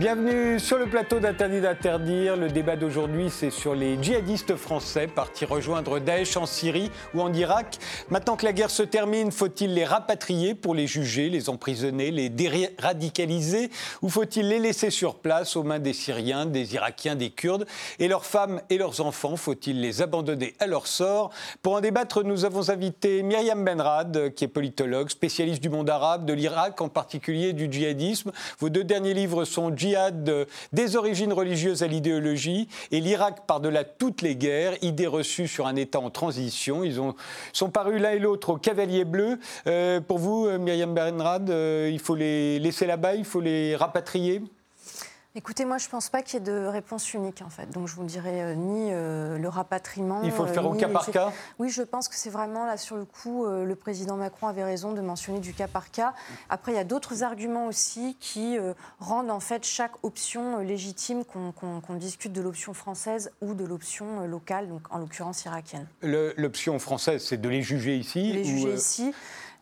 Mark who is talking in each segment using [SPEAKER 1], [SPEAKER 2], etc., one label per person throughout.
[SPEAKER 1] Bienvenue sur le plateau d'Interdit d'interdire. Le débat d'aujourd'hui, c'est sur les djihadistes français partis rejoindre Daesh en Syrie ou en Irak. Maintenant que la guerre se termine, faut-il les rapatrier pour les juger, les emprisonner, les déradicaliser ou faut-il les laisser sur place aux mains des Syriens, des Irakiens, des Kurdes Et leurs femmes et leurs enfants, faut-il les abandonner à leur sort? Pour en débattre, nous avons invité Myriam Benrad, qui est politologue, spécialiste du monde arabe, de l'Irak en particulier, du djihadisme. Vos deux derniers livres sont des origines religieuses à l'idéologie et l'Irak par-delà toutes les guerres, idées reçues sur un État en transition. Ils ont, sont parus l'un et l'autre au Cavalier Bleu. Euh, pour vous, euh, Myriam Berenrad, euh, il faut les laisser là-bas, il faut les rapatrier?
[SPEAKER 2] Écoutez, moi, je ne pense pas qu'il y ait de réponse unique, en fait. Donc, je vous dirais euh, ni euh, le rapatriement.
[SPEAKER 1] Il faut le faire au cas par cas
[SPEAKER 2] Oui, je pense que c'est vraiment, là, sur le coup, euh, le président Macron avait raison de mentionner du cas par cas. Après, il y a d'autres arguments aussi qui rendent, en fait, chaque option légitime, qu'on discute de l'option française ou de l'option locale, donc en l'occurrence irakienne.
[SPEAKER 1] L'option française, c'est de les juger ici
[SPEAKER 2] Les juger ici.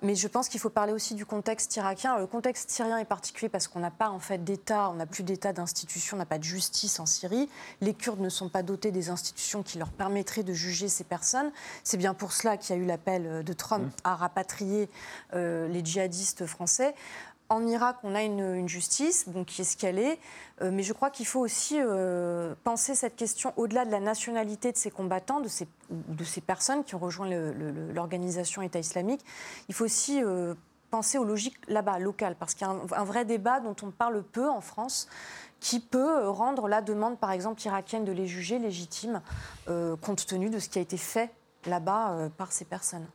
[SPEAKER 2] Mais je pense qu'il faut parler aussi du contexte irakien. le contexte syrien est particulier parce qu'on n'a pas en fait d'État, on n'a plus d'État d'institution, on n'a pas de justice en Syrie. Les Kurdes ne sont pas dotés des institutions qui leur permettraient de juger ces personnes. C'est bien pour cela qu'il y a eu l'appel de Trump mmh. à rapatrier euh, les djihadistes français. En Irak, on a une, justice donc, qui est ce qu'elle est, euh, mais je crois qu'il faut aussi euh, penser cette question au-delà de la nationalité de ces combattants, de ces, personnes qui ont rejoint l'organisation État islamique. Il faut aussi euh, penser aux logiques là-bas, locales, parce qu'il y a un, vrai débat dont on parle peu en France qui peut rendre la demande, par exemple, irakienne de les juger légitime, compte tenu de ce qui a été fait là-bas par ces personnes.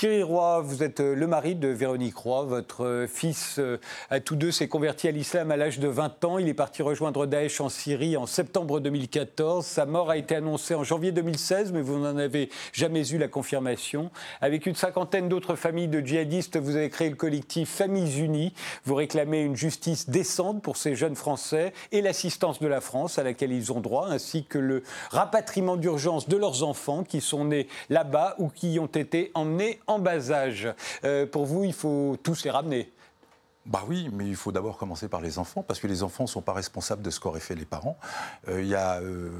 [SPEAKER 1] Thierry Roy, vous êtes euh, le mari de Véronique Roy. Votre euh, fils, euh, à tous deux, s'est converti à l'islam à l'âge de 20 ans. Il est parti rejoindre Daesh en Syrie en septembre 2014. Sa mort a été annoncée en janvier 2016, mais vous n'en avez jamais eu la confirmation. Avec une cinquantaine d'autres familles de djihadistes, vous avez créé le collectif Familles Unies. Vous réclamez une justice décente pour ces jeunes Français et l'assistance de la France à laquelle ils ont droit, ainsi que le rapatriement d'urgence de leurs enfants qui sont nés là-bas ou qui ont été emmenés en bas âge. Euh, pour vous, il faut tous les ramener.
[SPEAKER 3] Bah oui, mais il faut d'abord commencer par les enfants, parce que les enfants ne sont pas responsables de ce qu'auraient fait les parents. Euh, il y a, euh,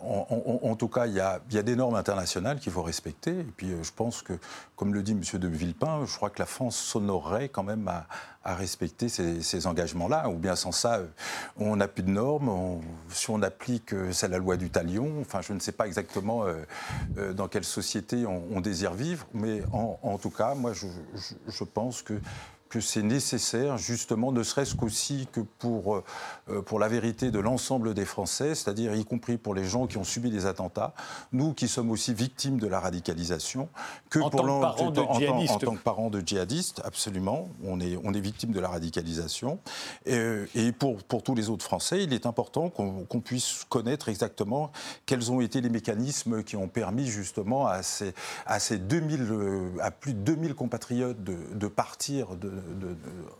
[SPEAKER 3] en, tout cas, il y a, des normes internationales qu'il faut respecter. Et puis, je pense que, comme le dit M. de Villepin, je crois que la France s'honorerait quand même à, respecter ces, engagements-là. Ou bien sans ça, on n'a plus de normes. si on applique, c'est la loi du talion. Enfin, je ne sais pas exactement dans quelle société on, désire vivre, mais en, tout cas, moi, je pense que que c'est nécessaire, justement, ne serait-ce qu'aussi que pour, euh, pour la vérité de l'ensemble des Français, c'est-à-dire y compris pour les gens qui ont subi des attentats, nous qui sommes aussi victimes de la radicalisation,
[SPEAKER 1] que en pour tant que parents de djihadistes.
[SPEAKER 3] En, tant que parents de djihadistes, absolument, on est, on est victime de la radicalisation. Et, et pour, pour tous les autres Français, il est important qu'on puisse connaître exactement quels ont été les mécanismes qui ont permis justement à ces, à ces 2000, euh, à plus de 2000 compatriotes de, de partir de,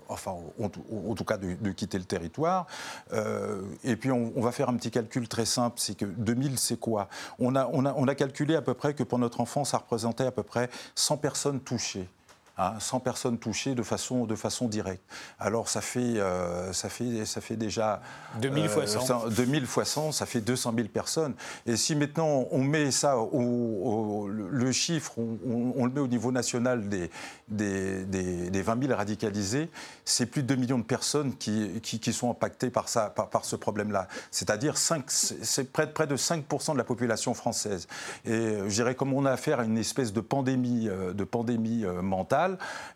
[SPEAKER 3] enfin, en, tout cas de, quitter le territoire. Euh, et puis on, va faire un petit calcul très simple, c'est que 2000, c'est quoi? On a, on, a, on a calculé à peu près que pour notre enfant, ça représentait à peu près 100 personnes touchées. 100 hein, personnes touchées de façon, de façon directe. Alors ça fait, euh, ça fait, ça fait déjà...
[SPEAKER 1] 2000 fois 100.
[SPEAKER 3] 2000 fois 100, ça fait 200 000 personnes. Et si maintenant on met ça, au, le chiffre, on, le met au niveau national des, des, des, 20 000 radicalisés, c'est plus de 2 millions de personnes qui, qui, sont impactées par, ça, par, par ce problème-là. C'est-à-dire c'est près, près de 5% de la population française. Et je dirais comme on a affaire à une espèce de pandémie, euh, de pandémie euh,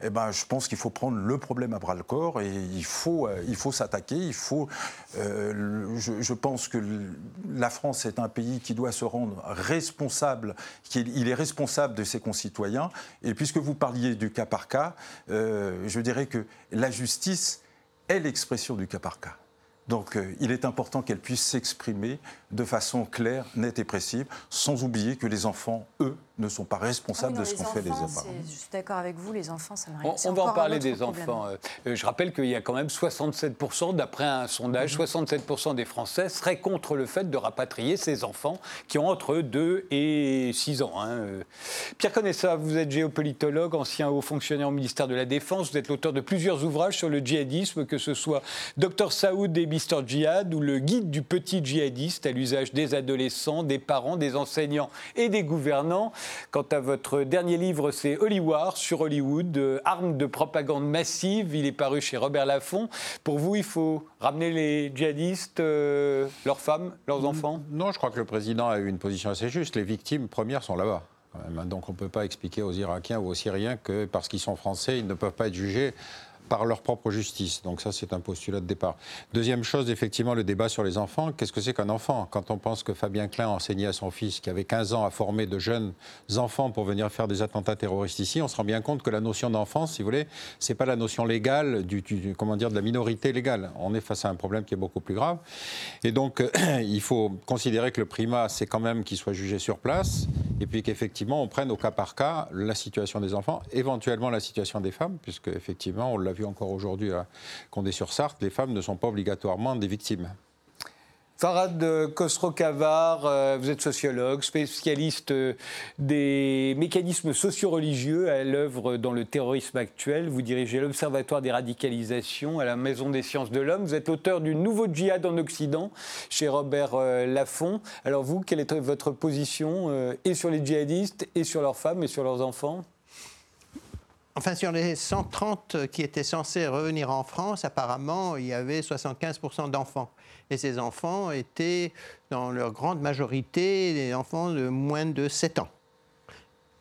[SPEAKER 3] eh ben, je pense qu'il faut prendre le problème à bras le corps et il faut, euh, il faut s'attaquer. Il faut, euh, je, pense que la France est un pays qui doit se rendre responsable, il est responsable de ses concitoyens. Et puisque vous parliez du cas par cas, euh, je dirais que la justice est l'expression du cas par cas. Donc il est important qu'elle puisse s'exprimer de façon claire, nette et précise, sans oublier que les enfants, eux, ne sont pas responsables
[SPEAKER 2] Ah
[SPEAKER 3] de ce qu'ont fait les parents.
[SPEAKER 2] Je suis d'accord avec vous, les enfants, ça n'a rien.
[SPEAKER 1] On, on va en parler des
[SPEAKER 2] problème.
[SPEAKER 1] enfants. Euh, je rappelle qu'il y a quand même 67%, d'après un sondage,
[SPEAKER 2] Mhm.
[SPEAKER 1] 67% des Français seraient contre le fait de rapatrier ces enfants qui ont entre 2 et 6 ans. hein. Euh, Pierre Conessa, vous êtes géopolitologue, ancien haut fonctionnaire au ministère de la Défense. Vous êtes l'auteur de plusieurs ouvrages sur le djihadisme, que ce soit Dr Saoud et Mr Djihad ou le guide du petit djihadiste à l'usage des adolescents, des parents, des enseignants et des gouvernants. Quant à votre dernier livre, c'est Hollywood sur Hollywood, euh, armes de propagande massive. Il est paru chez Robert Laffont. Pour vous, il faut ramener les djihadistes, euh, leurs femmes, leurs enfants?
[SPEAKER 4] Non, je crois que le président a eu une position assez juste. Les victimes premières sont là-bas. même. Donc on ne peut pas expliquer aux Irakiens ou aux Syriens que parce qu'ils sont français, ils ne peuvent pas être jugés par leur propre justice. Donc ça, c'est un postulat de départ. Deuxième chose, effectivement, le débat sur les enfants. Qu'est-ce que c'est qu'un enfant? Quand on pense que Fabien Klein enseignait à son fils, qui avait 15 ans, à former de jeunes enfants pour venir faire des attentats terroristes ici, on se rend bien compte que la notion d'enfance, si vous voulez, c'est pas la notion légale du, comment dire, de la minorité légale. On est face à un problème qui est beaucoup plus grave. Et donc, il faut considérer que le primat, c'est quand même qu'il soit jugé sur place, et puis qu'effectivement, on prenne au cas par cas la situation des enfants, éventuellement la situation des femmes, puisque effectivement, on l'a vu encore aujourd'hui à Condé-sur-Sarthe, les femmes ne sont pas obligatoirement des victimes.
[SPEAKER 1] Farad Khosrow-Kavar, euh, vous êtes sociologue, spécialiste euh, des mécanismes socio-religieux à l'œuvre dans le terrorisme actuel. Vous dirigez l'Observatoire des radicalisations à la Maison des sciences de l'homme. Vous êtes auteur du Nouveau djihad en Occident chez Robert euh, Laffont. Alors vous, quelle est votre position et sur les djihadistes, et sur leurs femmes, et sur leurs enfants?
[SPEAKER 5] Enfin, sur les 130 qui étaient censés revenir en France, apparemment, il y avait 75% d'enfants. Et ces enfants étaient, dans leur grande majorité, des enfants de moins de 7 ans.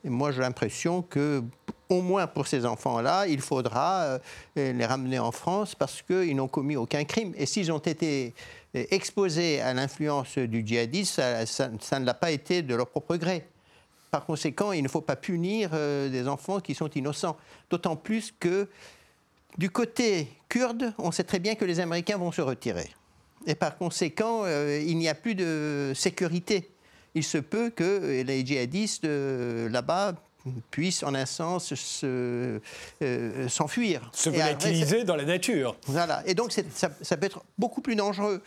[SPEAKER 5] Moi, j'ai l'impression que, au moins pour ces enfants-là, il faudra euh, les ramener en France parce qu'ils n'ont commis aucun crime. Et s'ils ont été euh, exposés à l'influence du djihadisme, ça ne l'a pas été de leur propre gré. Par conséquent, il ne faut pas punir euh, des enfants qui sont innocents. D'autant plus que du côté kurde, on sait très bien que les Américains vont se retirer. Et par conséquent, euh, il n'y a plus de sécurité. Il se peut que euh, les djihadistes euh, là-bas puissent en un sens se, euh, s'enfuir.
[SPEAKER 1] Se
[SPEAKER 5] après,
[SPEAKER 1] volatiliser dans la nature.
[SPEAKER 5] voilà. Et donc, ça peut être beaucoup plus dangereux.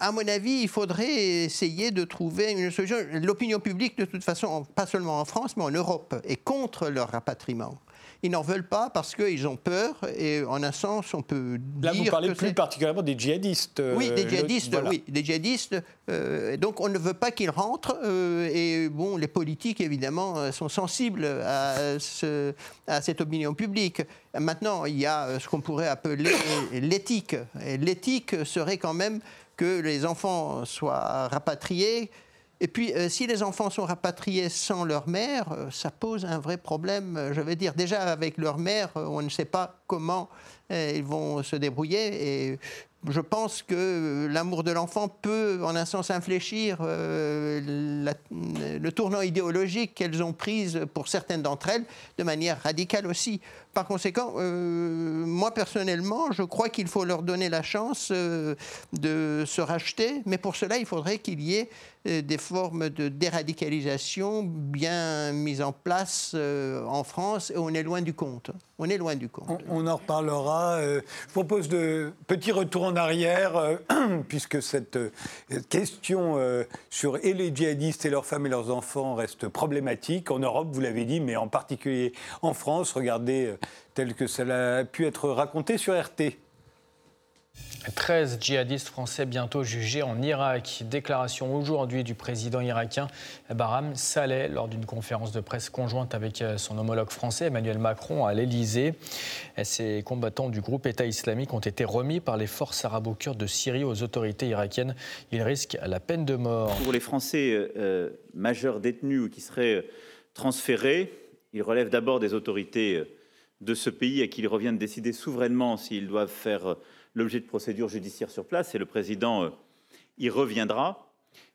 [SPEAKER 5] À mon avis, il faudrait essayer de trouver une solution. L'opinion publique, de toute façon, pas seulement en France, mais en Europe, est contre leur rapatriement. Ils n'en veulent pas parce qu'ils ont peur. Et en un sens, on peut
[SPEAKER 1] Là,
[SPEAKER 5] dire
[SPEAKER 1] vous parlez
[SPEAKER 5] que
[SPEAKER 1] plus particulièrement des djihadistes. euh,
[SPEAKER 5] oui, des djihadistes,
[SPEAKER 1] voilà.
[SPEAKER 5] oui, des djihadistes. euh, donc on ne veut pas qu'ils rentrent. euh, et bon, les politiques, évidemment, sont sensibles à, ce- à cette opinion publique. Maintenant, il y a ce qu'on pourrait appeler l'éthique. Et l'éthique serait quand même que les enfants soient rapatriés. Et puis, euh, si les enfants sont rapatriés sans leur mère, euh, ça pose un vrai problème. euh, Je veux dire, déjà avec leur mère, on ne sait pas comment ils vont se débrouiller. Je pense que euh, l'amour de l'enfant peut, en un sens, infléchir euh, le tournant idéologique qu'elles ont prise pour certaines d'entre elles, de manière radicale aussi. Par conséquent, euh, moi personnellement, je crois qu'il faut leur donner la chance de se racheter, mais pour cela, il faudrait qu'il y ait des formes de déradicalisation bien mises en place euh, en France, et on est loin du compte. On est loin du compte.
[SPEAKER 1] On, en reparlera. Euh, je propose de petit retour en arrière, euh, puisque cette euh, question euh, sur et les djihadistes et leurs femmes et leurs enfants reste problématique en Europe, vous l'avez dit, mais en particulier en France. Regardez euh, tel que cela a pu être raconté sur RT.
[SPEAKER 6] 13 djihadistes français bientôt jugés en Irak. Déclaration aujourd'hui du président irakien Barham Saleh lors d'une conférence de presse conjointe avec euh, son homologue français Emmanuel Macron à l'Elysée. Ces combattants du groupe État islamique ont été remis par les forces arabo-kurdes de Syrie aux autorités irakiennes. Ils risquent la peine de mort.
[SPEAKER 7] Pour les Français euh, majeurs détenus ou qui seraient euh, transférés, ils relèvent d'abord des autorités euh, de ce pays à qui il revient de décider souverainement s'ils doivent faire euh, l'objet de procédures judiciaires sur place, et le président euh, y reviendra.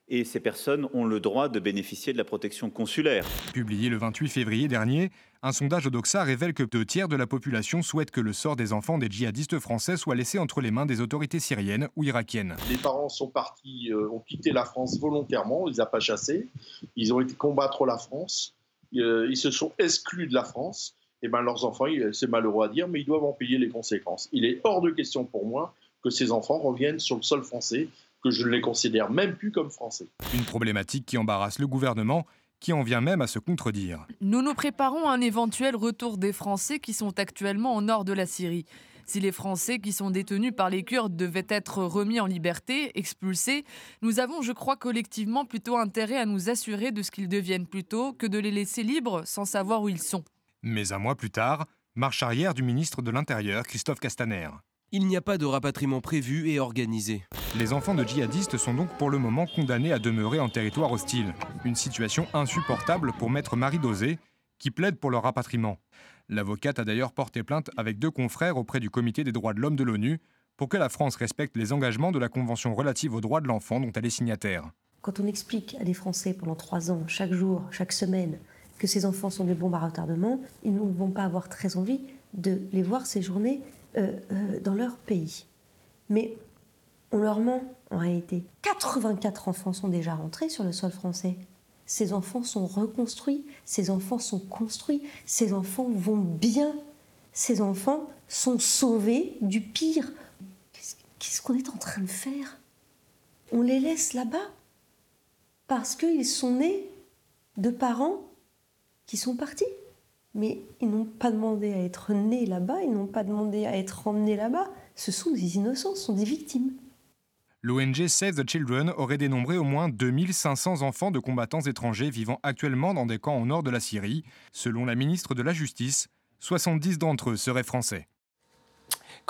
[SPEAKER 7] et ces personnes ont le droit de bénéficier de la protection consulaire.
[SPEAKER 8] Publié le 28 février dernier, un sondage au Doxa révèle que deux tiers de la population souhaitent que le sort des enfants des djihadistes français soit laissé entre les mains des autorités syriennes ou irakiennes.
[SPEAKER 9] Les parents sont partis, euh, ont quitté la France volontairement, ils n'ont pas chassé, ils ont été combattre la France, euh, ils se sont exclus de la France. Et ben leurs enfants, c'est malheureux à dire, mais ils doivent en payer les conséquences. Il est hors de question pour moi que ces enfants reviennent sur le sol français que je ne les considère même plus comme français.
[SPEAKER 8] Une problématique qui embarrasse le gouvernement qui en vient même à se contredire.
[SPEAKER 10] Nous nous préparons à un éventuel retour des Français qui sont actuellement au nord de la Syrie. Si les Français qui sont détenus par les Kurdes devaient être remis en liberté, expulsés, nous avons, je crois, collectivement plutôt intérêt à nous assurer de ce qu'ils deviennent plutôt que de les laisser libres sans savoir où ils sont.
[SPEAKER 8] Mais un mois plus tard, marche arrière du ministre de l'Intérieur, Christophe Castaner.
[SPEAKER 11] Il n'y a pas de rapatriement prévu et organisé.
[SPEAKER 8] Les enfants de djihadistes sont donc pour le moment condamnés à demeurer en territoire hostile. Une situation insupportable pour maître Marie Dosé, qui plaide pour leur rapatriement. L'avocate a d'ailleurs porté plainte avec deux confrères auprès du Comité des droits de l'homme de l'ONU pour que la France respecte les engagements de la Convention relative aux droits de l'enfant dont elle est signataire.
[SPEAKER 12] Quand on explique à des Français pendant trois ans, chaque jour, chaque semaine, que ces enfants sont des bombes à retardement, ils ne vont pas avoir très envie de les voir séjourner euh, euh, dans leur pays. Mais on leur ment en réalité. 84 enfants sont déjà rentrés sur le sol français. Ces enfants sont reconstruits, ces enfants sont construits, ces enfants vont bien, ces enfants sont sauvés du pire. Qu'est-ce qu'on est en train de faire? On les laisse là-bas parce qu'ils sont nés de parents qui sont partis mais ils n'ont pas demandé à être nés là-bas, ils n'ont pas demandé à être emmenés là-bas. Ce sont des innocents, ce sont des victimes.
[SPEAKER 8] L'ONG Save the Children aurait dénombré au moins 2500 enfants de combattants étrangers vivant actuellement dans des camps au nord de la Syrie. Selon la ministre de la Justice, 70 d'entre eux seraient français.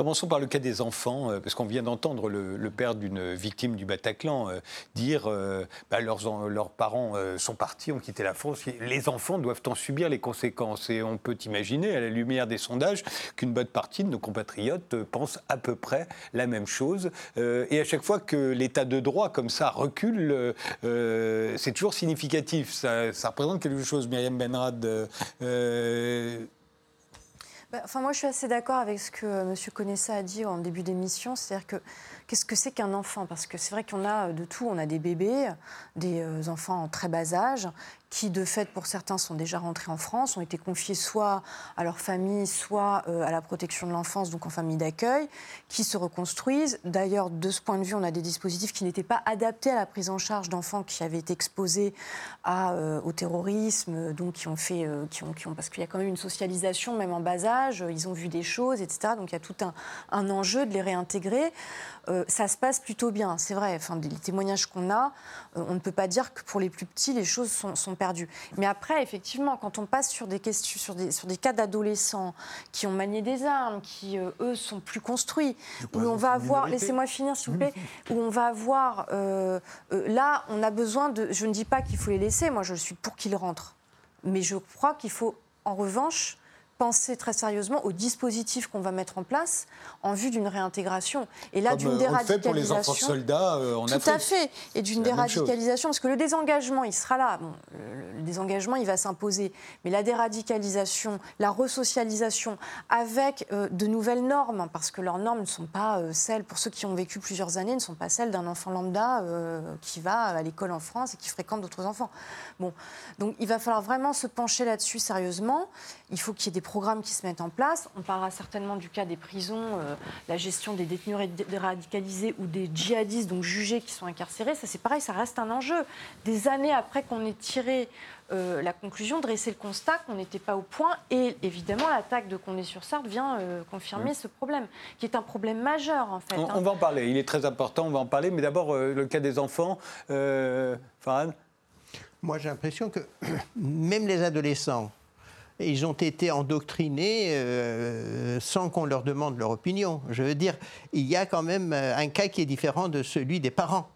[SPEAKER 1] Commençons par le cas des enfants, euh, parce qu'on vient d'entendre le, père d'une victime du Bataclan euh, dire euh, bah, leurs, parents sont partis, ont quitté la France. Les enfants doivent en subir les conséquences. Et on peut imaginer, à la lumière des sondages, qu'une bonne partie de nos compatriotes pensent à peu près la même chose. et à chaque fois que l'état de droit, comme ça, recule, c'est toujours significatif. Ça, représente quelque chose, Myriam Benrad.
[SPEAKER 2] Bah, enfin, moi, je suis assez d'accord avec ce que euh, M. Conessa a dit en début d'émission. C'est-à-dire que qu'est-ce que c'est qu'un enfant? Parce que c'est vrai qu'on a euh, de tout. On a des bébés, des euh, enfants en très bas âge, qui, de fait, pour certains, sont déjà rentrés en France, ont été confiés soit à leur famille, soit euh, à la protection de l'enfance, donc en famille d'accueil, qui se reconstruisent. D'ailleurs, de ce point de vue, on a des dispositifs qui n'étaient pas adaptés à la prise en charge d'enfants qui avaient été exposés au terrorisme, donc qui ont fait, qui ont, parce qu'il y a quand même une socialisation, même en bas âge, ils ont vu des choses, etc. Donc il y a tout un enjeu de les réintégrer. Ça se passe plutôt bien, c'est vrai. Enfin, les témoignages qu'on a, on ne peut pas dire que pour les plus petits, les choses sont, sont perdu. Mais après, effectivement, quand on passe sur des questions, sur des, sur des cas d'adolescents qui ont manié des armes, qui euh, eux sont plus construits, où on va avoir, laissez-moi finir s'il vous plaît, où on va avoir, euh, euh, là, on a besoin de, je ne dis pas qu'il faut les laisser, moi je suis pour qu'ils rentrent, mais je crois qu'il faut en revanche penser très sérieusement aux dispositifs qu'on va mettre en place en vue d'une réintégration.
[SPEAKER 1] Et là, d'une déradicalisation. Euh, fait pour les enfants soldats euh, en
[SPEAKER 2] Tout à fait. Et d'une déradicalisation, parce que le désengagement, il sera là. Bon, le, désengagement, il va s'imposer. Mais la déradicalisation, la resocialisation, avec euh, de nouvelles normes, parce que leurs normes ne sont pas celles, pour ceux qui ont vécu plusieurs années, ne sont pas celles d'un enfant lambda qui va à l'école en France et qui fréquente d'autres enfants. Bon, donc il va falloir vraiment se pencher là-dessus sérieusement. Il faut qu'il y ait des programmes qui se mettent en place. On parlera certainement du cas des prisons, euh, la gestion des détenus radicalisés ou des djihadistes, donc jugés, qui sont incarcérés. Ça, c'est pareil, ça reste un enjeu. Des années après qu'on ait tiré euh, la conclusion, dresser le constat qu'on n'était pas au point. Et évidemment, l'attaque de Condé-sur-Sarthe vient euh, confirmer ce problème, qui est un problème majeur, en fait.
[SPEAKER 1] On,
[SPEAKER 2] hein.
[SPEAKER 1] va en parler, il est très important, on va en parler. Mais d'abord, le cas des enfants. Farhan?
[SPEAKER 5] Moi, j'ai l'impression que même les adolescents ils ont été endoctrinés euh, sans qu'on leur demande leur opinion. Je veux dire, il y a quand même euh, un cas qui est différent de celui des parents.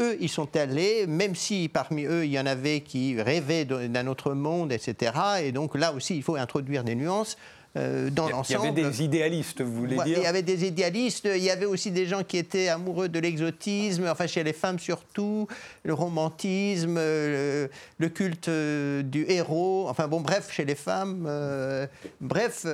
[SPEAKER 5] Eux, ils sont allés, même si parmi eux, il y en avait qui rêvaient d'un autre monde, etc. Et donc là aussi, il faut introduire des nuances. Euh, dans l'ensemble.
[SPEAKER 1] Il y avait des idéalistes, vous voulez dire
[SPEAKER 5] Il y avait des idéalistes, il y avait aussi des gens qui étaient amoureux de l'exotisme, enfin chez les femmes surtout, le romantisme, le, culte euh, du héros, enfin bon, bref, chez les femmes. Euh, bref,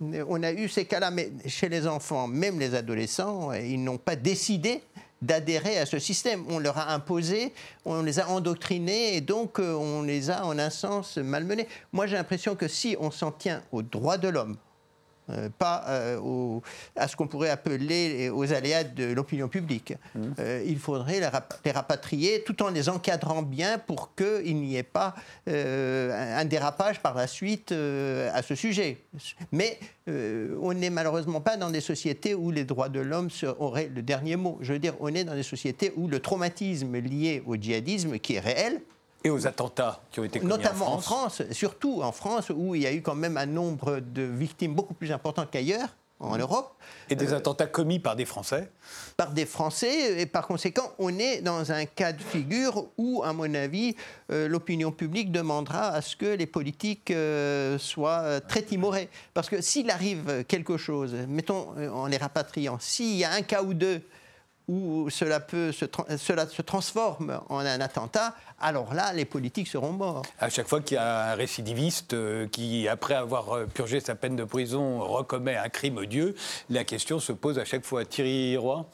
[SPEAKER 5] on a eu ces cas-là, mais chez les enfants, même les adolescents, ils n'ont pas décidé d'adhérer à ce système. On leur a imposé, on les a endoctrinés et donc euh, on les a en un sens malmenés. Moi j'ai l'impression que si on s'en tient aux droits de l'homme, euh, pas euh, à ce qu'on pourrait appeler aux aléas de l'opinion publique. Mmh. Euh, il faudrait les, rapatrier tout en les encadrant bien pour qu'il n'y ait pas un dérapage par la suite à ce sujet. Mais on n'est malheureusement pas dans des sociétés où les droits de l'homme auraient le dernier mot. Je veux dire, on est dans des sociétés où le traumatisme lié au djihadisme, qui est réel,
[SPEAKER 1] et aux attentats qui ont été commis
[SPEAKER 5] Notamment
[SPEAKER 1] en France.
[SPEAKER 5] en France, surtout en France, où il y a eu quand même un nombre de victimes beaucoup plus important qu'ailleurs en mmh. Europe.
[SPEAKER 1] Et des euh, attentats commis par des Français
[SPEAKER 5] Par des Français, et par conséquent, on est dans un cas de figure où, à mon avis, euh, l'opinion publique demandera à ce que les politiques euh, soient très timorés. Parce que s'il arrive quelque chose, mettons en les rapatriant, s'il y a un cas ou deux où cela, peut se, cela se transforme en un attentat, alors là, les politiques seront morts.
[SPEAKER 1] À chaque fois qu'il y a un récidiviste euh, qui, après avoir euh, purgé sa peine de prison, recommet un crime odieux, la question se pose à chaque fois. Thierry Roy?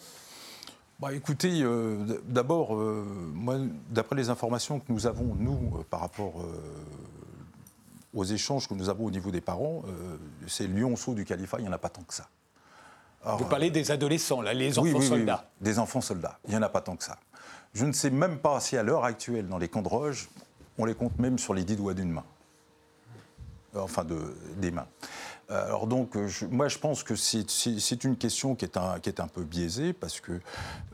[SPEAKER 3] Bah, écoutez, euh, d'abord, moi, d'après les informations que nous avons, nous, par rapport aux échanges que nous avons au niveau des parents, c'est lionceau du califat, il n'y en a pas tant que ça.
[SPEAKER 1] Vous parlez des adolescents, là, les enfants soldats.
[SPEAKER 3] des enfants soldats. Il n'y en a pas tant que ça. Je ne sais même pas si à l'heure actuelle, dans les camps de Roche, on les compte même sur les dix doigts d'une main. Enfin, de, des mains. Euh, alors donc, euh, moi je pense que c'est une question qui est un, qui est un peu biaisée parce que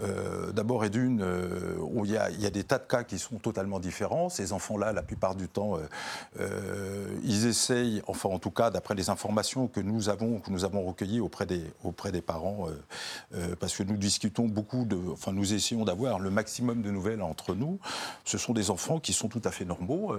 [SPEAKER 3] euh, d'abord et d'une, il y, a, des tas de cas qui sont totalement différents. Ces enfants-là, la plupart du temps, ils essayent, enfin en tout cas d'après les informations que nous avons, que nous avons recueillies auprès des, auprès des parents, parce que nous discutons beaucoup de, enfin nous essayons d'avoir le maximum de nouvelles entre nous. Ce sont des enfants qui sont tout à fait normaux.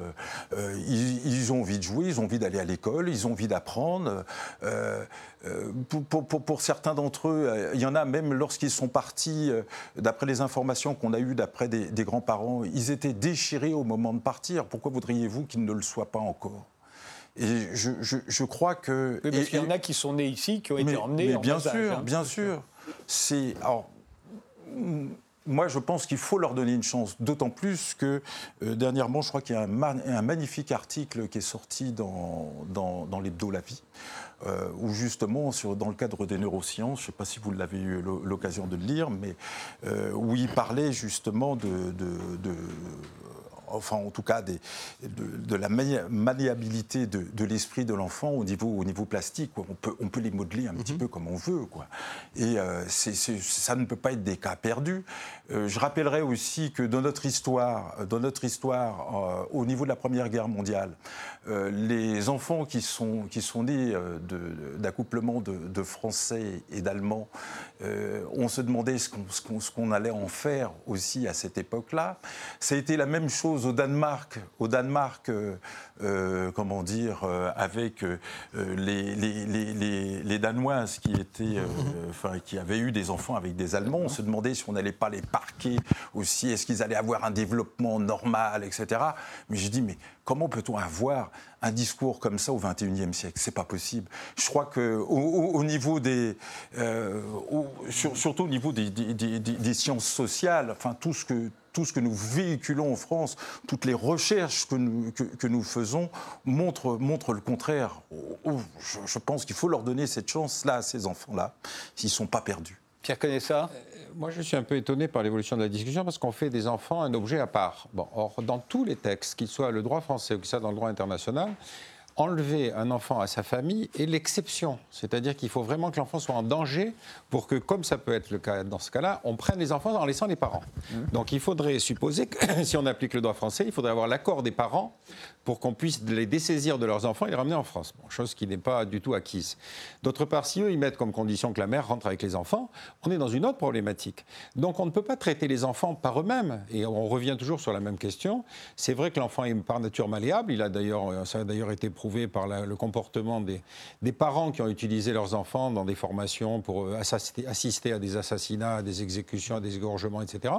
[SPEAKER 3] Ils, ont envie de jouer, ils ont envie d'aller à l'école, ils ont envie d'apprendre. Euh, euh, pour, certains d'entre eux, euh, il y en a même lorsqu'ils sont partis, d'après les informations qu'on a eues d'après des, grands-parents, ils étaient déchirés au moment de partir. Pourquoi voudriez-vous qu'ils ne le soient pas encore? Et je, crois que.
[SPEAKER 1] parce qu'il y en a qui sont nés ici, qui ont été emmenés
[SPEAKER 3] mais bien sûr, hein. bien sûr. C'est alors moi, je pense qu'il faut leur donner une chance, d'autant plus que dernièrement, je crois qu'il y a un, magnifique article qui est sorti dans, dans, dans l'hebdo La Vie, euh, où justement, dans le cadre des neurosciences, je ne sais pas si vous l'avez eu l'occasion de le lire, mais euh, où il parlait justement de, enfin en tout cas de, la maniabilité de, l'esprit de l'enfant au niveau, au niveau plastique. On, peut, on peut les modeler un petit mhm. peu comme on veut. Quoi. Et euh, ça ne peut pas être des cas perdus. Euh, je rappellerai aussi que dans notre histoire, dans notre histoire euh, au niveau de la Première Guerre mondiale, les enfants qui sont, qui sont nés d'accouplement de, Français et d'Allemands, on se demandait ce qu'on allait en faire aussi à cette époque-là. Ça a été la même chose au Danemark, au Danemark euh, euh, comment dire, euh, avec les, les, Danoises qui, étaient, enfin, qui avaient eu des enfants avec des Allemands. On se demandait si on n'allait pas les parquer aussi, est-ce qu'ils allaient avoir un développement normal, etc. Mais je dis, mais comment peut-on avoir un discours comme ça au XXIe siècle? C'est pas possible. Je crois que au, niveau des, surtout au niveau des, sciences sociales, enfin tout ce que tout ce que nous véhiculons en France, toutes les recherches que nous, que, nous faisons montrent, montrent, le contraire. Je, pense qu'il faut leur donner cette chance-là à ces enfants-là, s'ils ne sont pas perdus.
[SPEAKER 1] Pierre connaît ça
[SPEAKER 4] euh, Moi, je suis un peu étonné par l'évolution de la discussion parce qu'on fait des enfants un objet à part. Bon, or, dans tous les textes, qu'ils soient le droit français ou qu'ils soient dans le droit international, enlever un enfant à sa famille est l'exception. C'est-à-dire qu'il faut vraiment que l'enfant soit en danger pour que, comme ça peut être le cas dans ce cas-là, on prenne les enfants en laissant les parents. Mmh. Donc il faudrait supposer que si on applique le droit français, il faudrait avoir l'accord des parents pour qu'on puisse les dessaisir de leurs enfants et les ramener en France. chose qui n'est pas du tout acquise. D'autre part, si eux, ils mettent comme condition que la mère rentre avec les enfants, on est dans une autre problématique. Donc on ne peut pas traiter les enfants par eux-mêmes. Et on revient toujours sur la même question. C'est vrai que l'enfant est par nature malléable. Il a d'ailleurs, ça a d'ailleurs été prouvé par le comportement des, parents qui ont utilisé leurs enfants dans des formations pour euh, assister, à des assassinats, à des exécutions, à des égorgements, etc.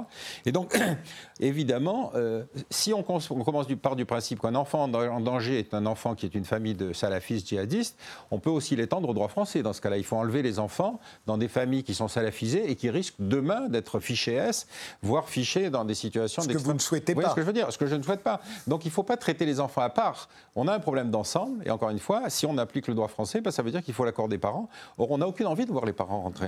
[SPEAKER 4] Et donc, évidemment, euh, si on, commence par du principe qu'un enfant en danger est un enfant qui est une famille de salafistes djihadistes, on peut aussi l'étendre au droit français. Dans ce cas-là, il faut enlever les enfants dans des familles qui sont salafisées et qui risquent demain d'être fichés S, voire fichés dans des situations
[SPEAKER 1] Ce que vous ne souhaitez
[SPEAKER 4] pas.
[SPEAKER 1] ce
[SPEAKER 4] que je veux dire, ce que je ne souhaite pas. Donc il ne faut pas traiter les enfants à part. On a un problème d'ensemble, et encore une fois, si on applique le droit français, ben, ça veut dire qu'il faut l'accord des parents. Or, on n'a aucune envie de voir les parents rentrer.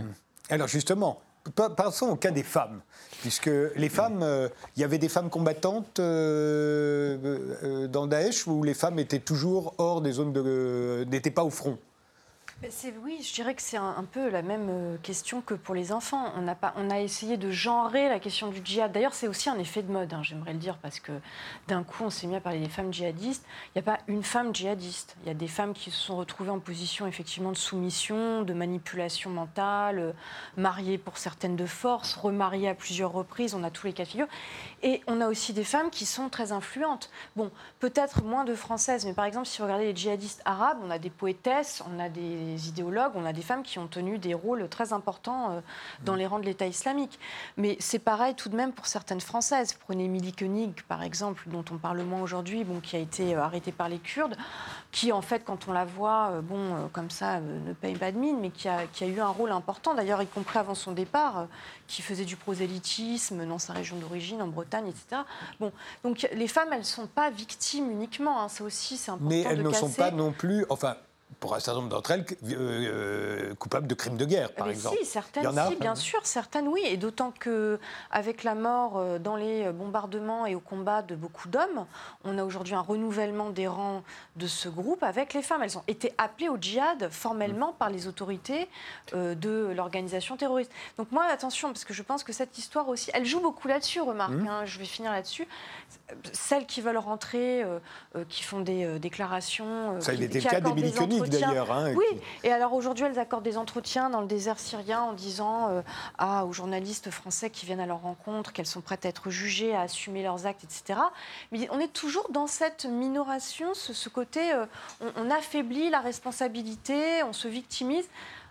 [SPEAKER 1] Alors justement, Passons au cas des femmes, puisque les femmes, euh, il y avait des femmes combattantes euh, euh, dans Daesh où les femmes étaient toujours hors des zones de, n'étaient pas au front
[SPEAKER 2] oui, je dirais que c'est un, peu la même euh, question que pour les enfants. On a, pas, on a essayé de genrer la question du djihad. D'ailleurs, c'est aussi un effet de mode, hein, j'aimerais le dire, parce que d'un coup, on s'est mis à parler des femmes djihadistes. Il n'y a pas une femme djihadiste. Il y a des femmes qui se sont retrouvées en position effectivement de soumission, de manipulation mentale, euh, mariées pour certaines de force, remariées à plusieurs reprises. On a tous les cas de figure. Et on a aussi des femmes qui sont très influentes. Bon, peut-être moins de françaises, mais par exemple, si vous regardez les djihadistes arabes, on a des poétesses, on a des idéologues, on a des femmes qui ont tenu des rôles très importants euh, dans les rangs de l'État islamique. Mais c'est pareil tout de même pour certaines Françaises. Prenez Émilie Koenig, par exemple, dont on parle moins aujourd'hui, bon, qui a été euh, arrêtée par les Kurdes, qui, en fait, quand on la voit, euh, bon, comme ça, ne paye pas de mine, mais qui a, qui a eu un rôle important, d'ailleurs, y compris avant son départ, qui faisait du prosélytisme dans sa région d'origine, en Bretagne, etc. Bon, donc les femmes, elles ne sont pas victimes uniquement, hein, ça aussi, c'est important.
[SPEAKER 1] Mais elles
[SPEAKER 2] ne
[SPEAKER 1] sont pas non plus, enfin, pour un certain nombre d'entre elles, euh, euh, coupables de crimes de guerre, par exemple.
[SPEAKER 2] Si, certaines, si, bien sûr, certaines, oui. Et d'autant que, avec la mort euh, dans les bombardements et au combat de beaucoup d'hommes, on a aujourd'hui un renouvellement des rangs de ce groupe avec les femmes. Elles ont été appelées au djihad formellement par les autorités de l'organisation terroriste. Donc moi, attention, parce que je pense que cette histoire aussi, elle joue beaucoup là-dessus, remarque. Mmh. Hein, je vais finir là-dessus. Celles qui veulent rentrer, qui font des déclarations,
[SPEAKER 1] Ça,
[SPEAKER 2] qui,
[SPEAKER 1] il était le cas d'Émilie Hein,
[SPEAKER 2] oui, et alors aujourd'hui, elles accordent des entretiens dans le désert syrien en disant euh, aux journalistes français qui viennent à leur rencontre qu'elles sont prêtes à être jugées, à assumer leurs actes, etc. Mais on est toujours dans cette minoration, ce, côté, euh, on affaiblit la responsabilité, on se victimise.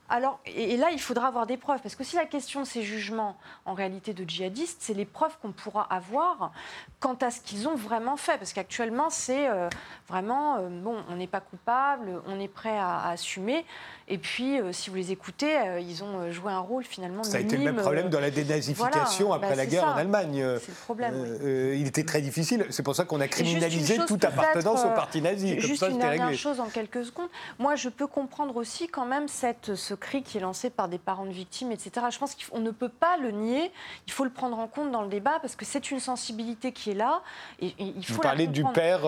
[SPEAKER 2] Alors, et là, il faudra avoir des preuves, parce que si la question de ces jugements, en réalité, de djihadistes, c'est les preuves qu'on pourra avoir quant à ce qu'ils ont vraiment fait, parce qu'actuellement, c'est euh, vraiment, euh, bon, on n'est pas coupable, on est prêt à assumer, et puis, euh, si vous les écoutez, ils ont joué un rôle finalement
[SPEAKER 1] Ça a été le même problème dans la dénazification après
[SPEAKER 2] bah,
[SPEAKER 1] la guerre en Allemagne.
[SPEAKER 2] C'est le problème.
[SPEAKER 1] il était très difficile. C'est pour ça qu'on a criminalisé toute appartenance au parti nazi.
[SPEAKER 2] Juste une dernière chose en quelques secondes. Moi, je peux comprendre aussi quand même cette, ce cri qui est lancé par des parents de victimes, etc. Je pense qu'on ne peut pas le nier. Il faut le prendre en compte dans le débat parce que c'est une sensibilité qui est là. Et, il faut
[SPEAKER 1] vous parlez du père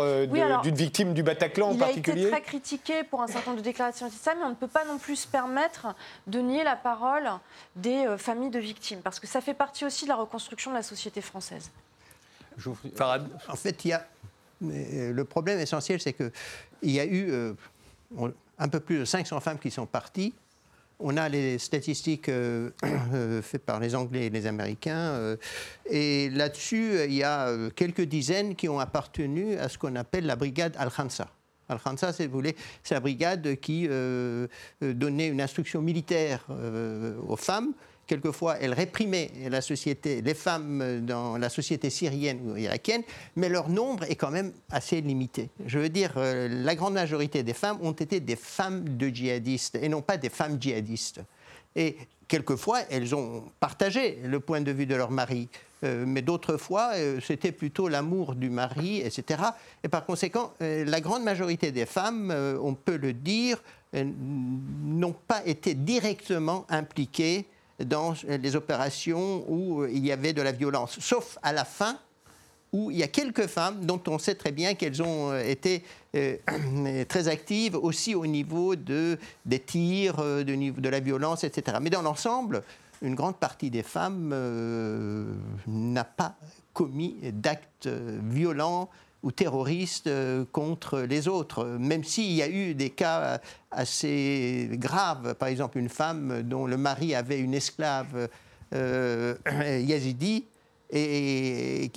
[SPEAKER 1] d'une victime du Bataclan en particulier
[SPEAKER 2] Il a été très critiqué pour un certain nombre de déclarations, etc. Mais on ne peut pas non plus permettre de nier la parole des euh, familles de victimes, parce que ça fait partie aussi de la reconstruction de la société française.
[SPEAKER 5] En fait, il y a euh, le problème essentiel, c'est qu'il y a eu euh, un peu plus de 500 femmes qui sont parties. On a les statistiques faites par les Anglais et les Américains. et là-dessus, il y a quelques dizaines qui ont appartenu à ce qu'on appelle la brigade Al-Khansa. Al-Khansa, c'est la brigade qui euh, euh, donnait une instruction militaire euh, aux femmes. Quelquefois, elle réprimait la société, les femmes dans la société syrienne ou irakienne, mais leur nombre est quand même assez limité. Je veux dire, la grande majorité des femmes ont été des femmes de djihadistes et non pas des femmes djihadistes. Et quelquefois, elles ont partagé le point de vue de leur mari. Euh, mais d'autres fois, euh, c'était plutôt l'amour du mari, etc. Et par conséquent, euh, la grande majorité des femmes, on peut le dire, n'ont pas été directement impliquées dans les opérations où il y avait de la violence, sauf à la fin, où il y a quelques femmes dont on sait très bien qu'elles ont été très actives aussi au niveau de, des tirs, de, la violence, etc. Mais dans l'ensemble, une grande partie des femmes euh, n'a pas commis d'actes euh, violents ou terroristes euh, contre les autres, même s'il y a eu des cas assez graves, par exemple une femme dont le mari avait une esclave yazidi, et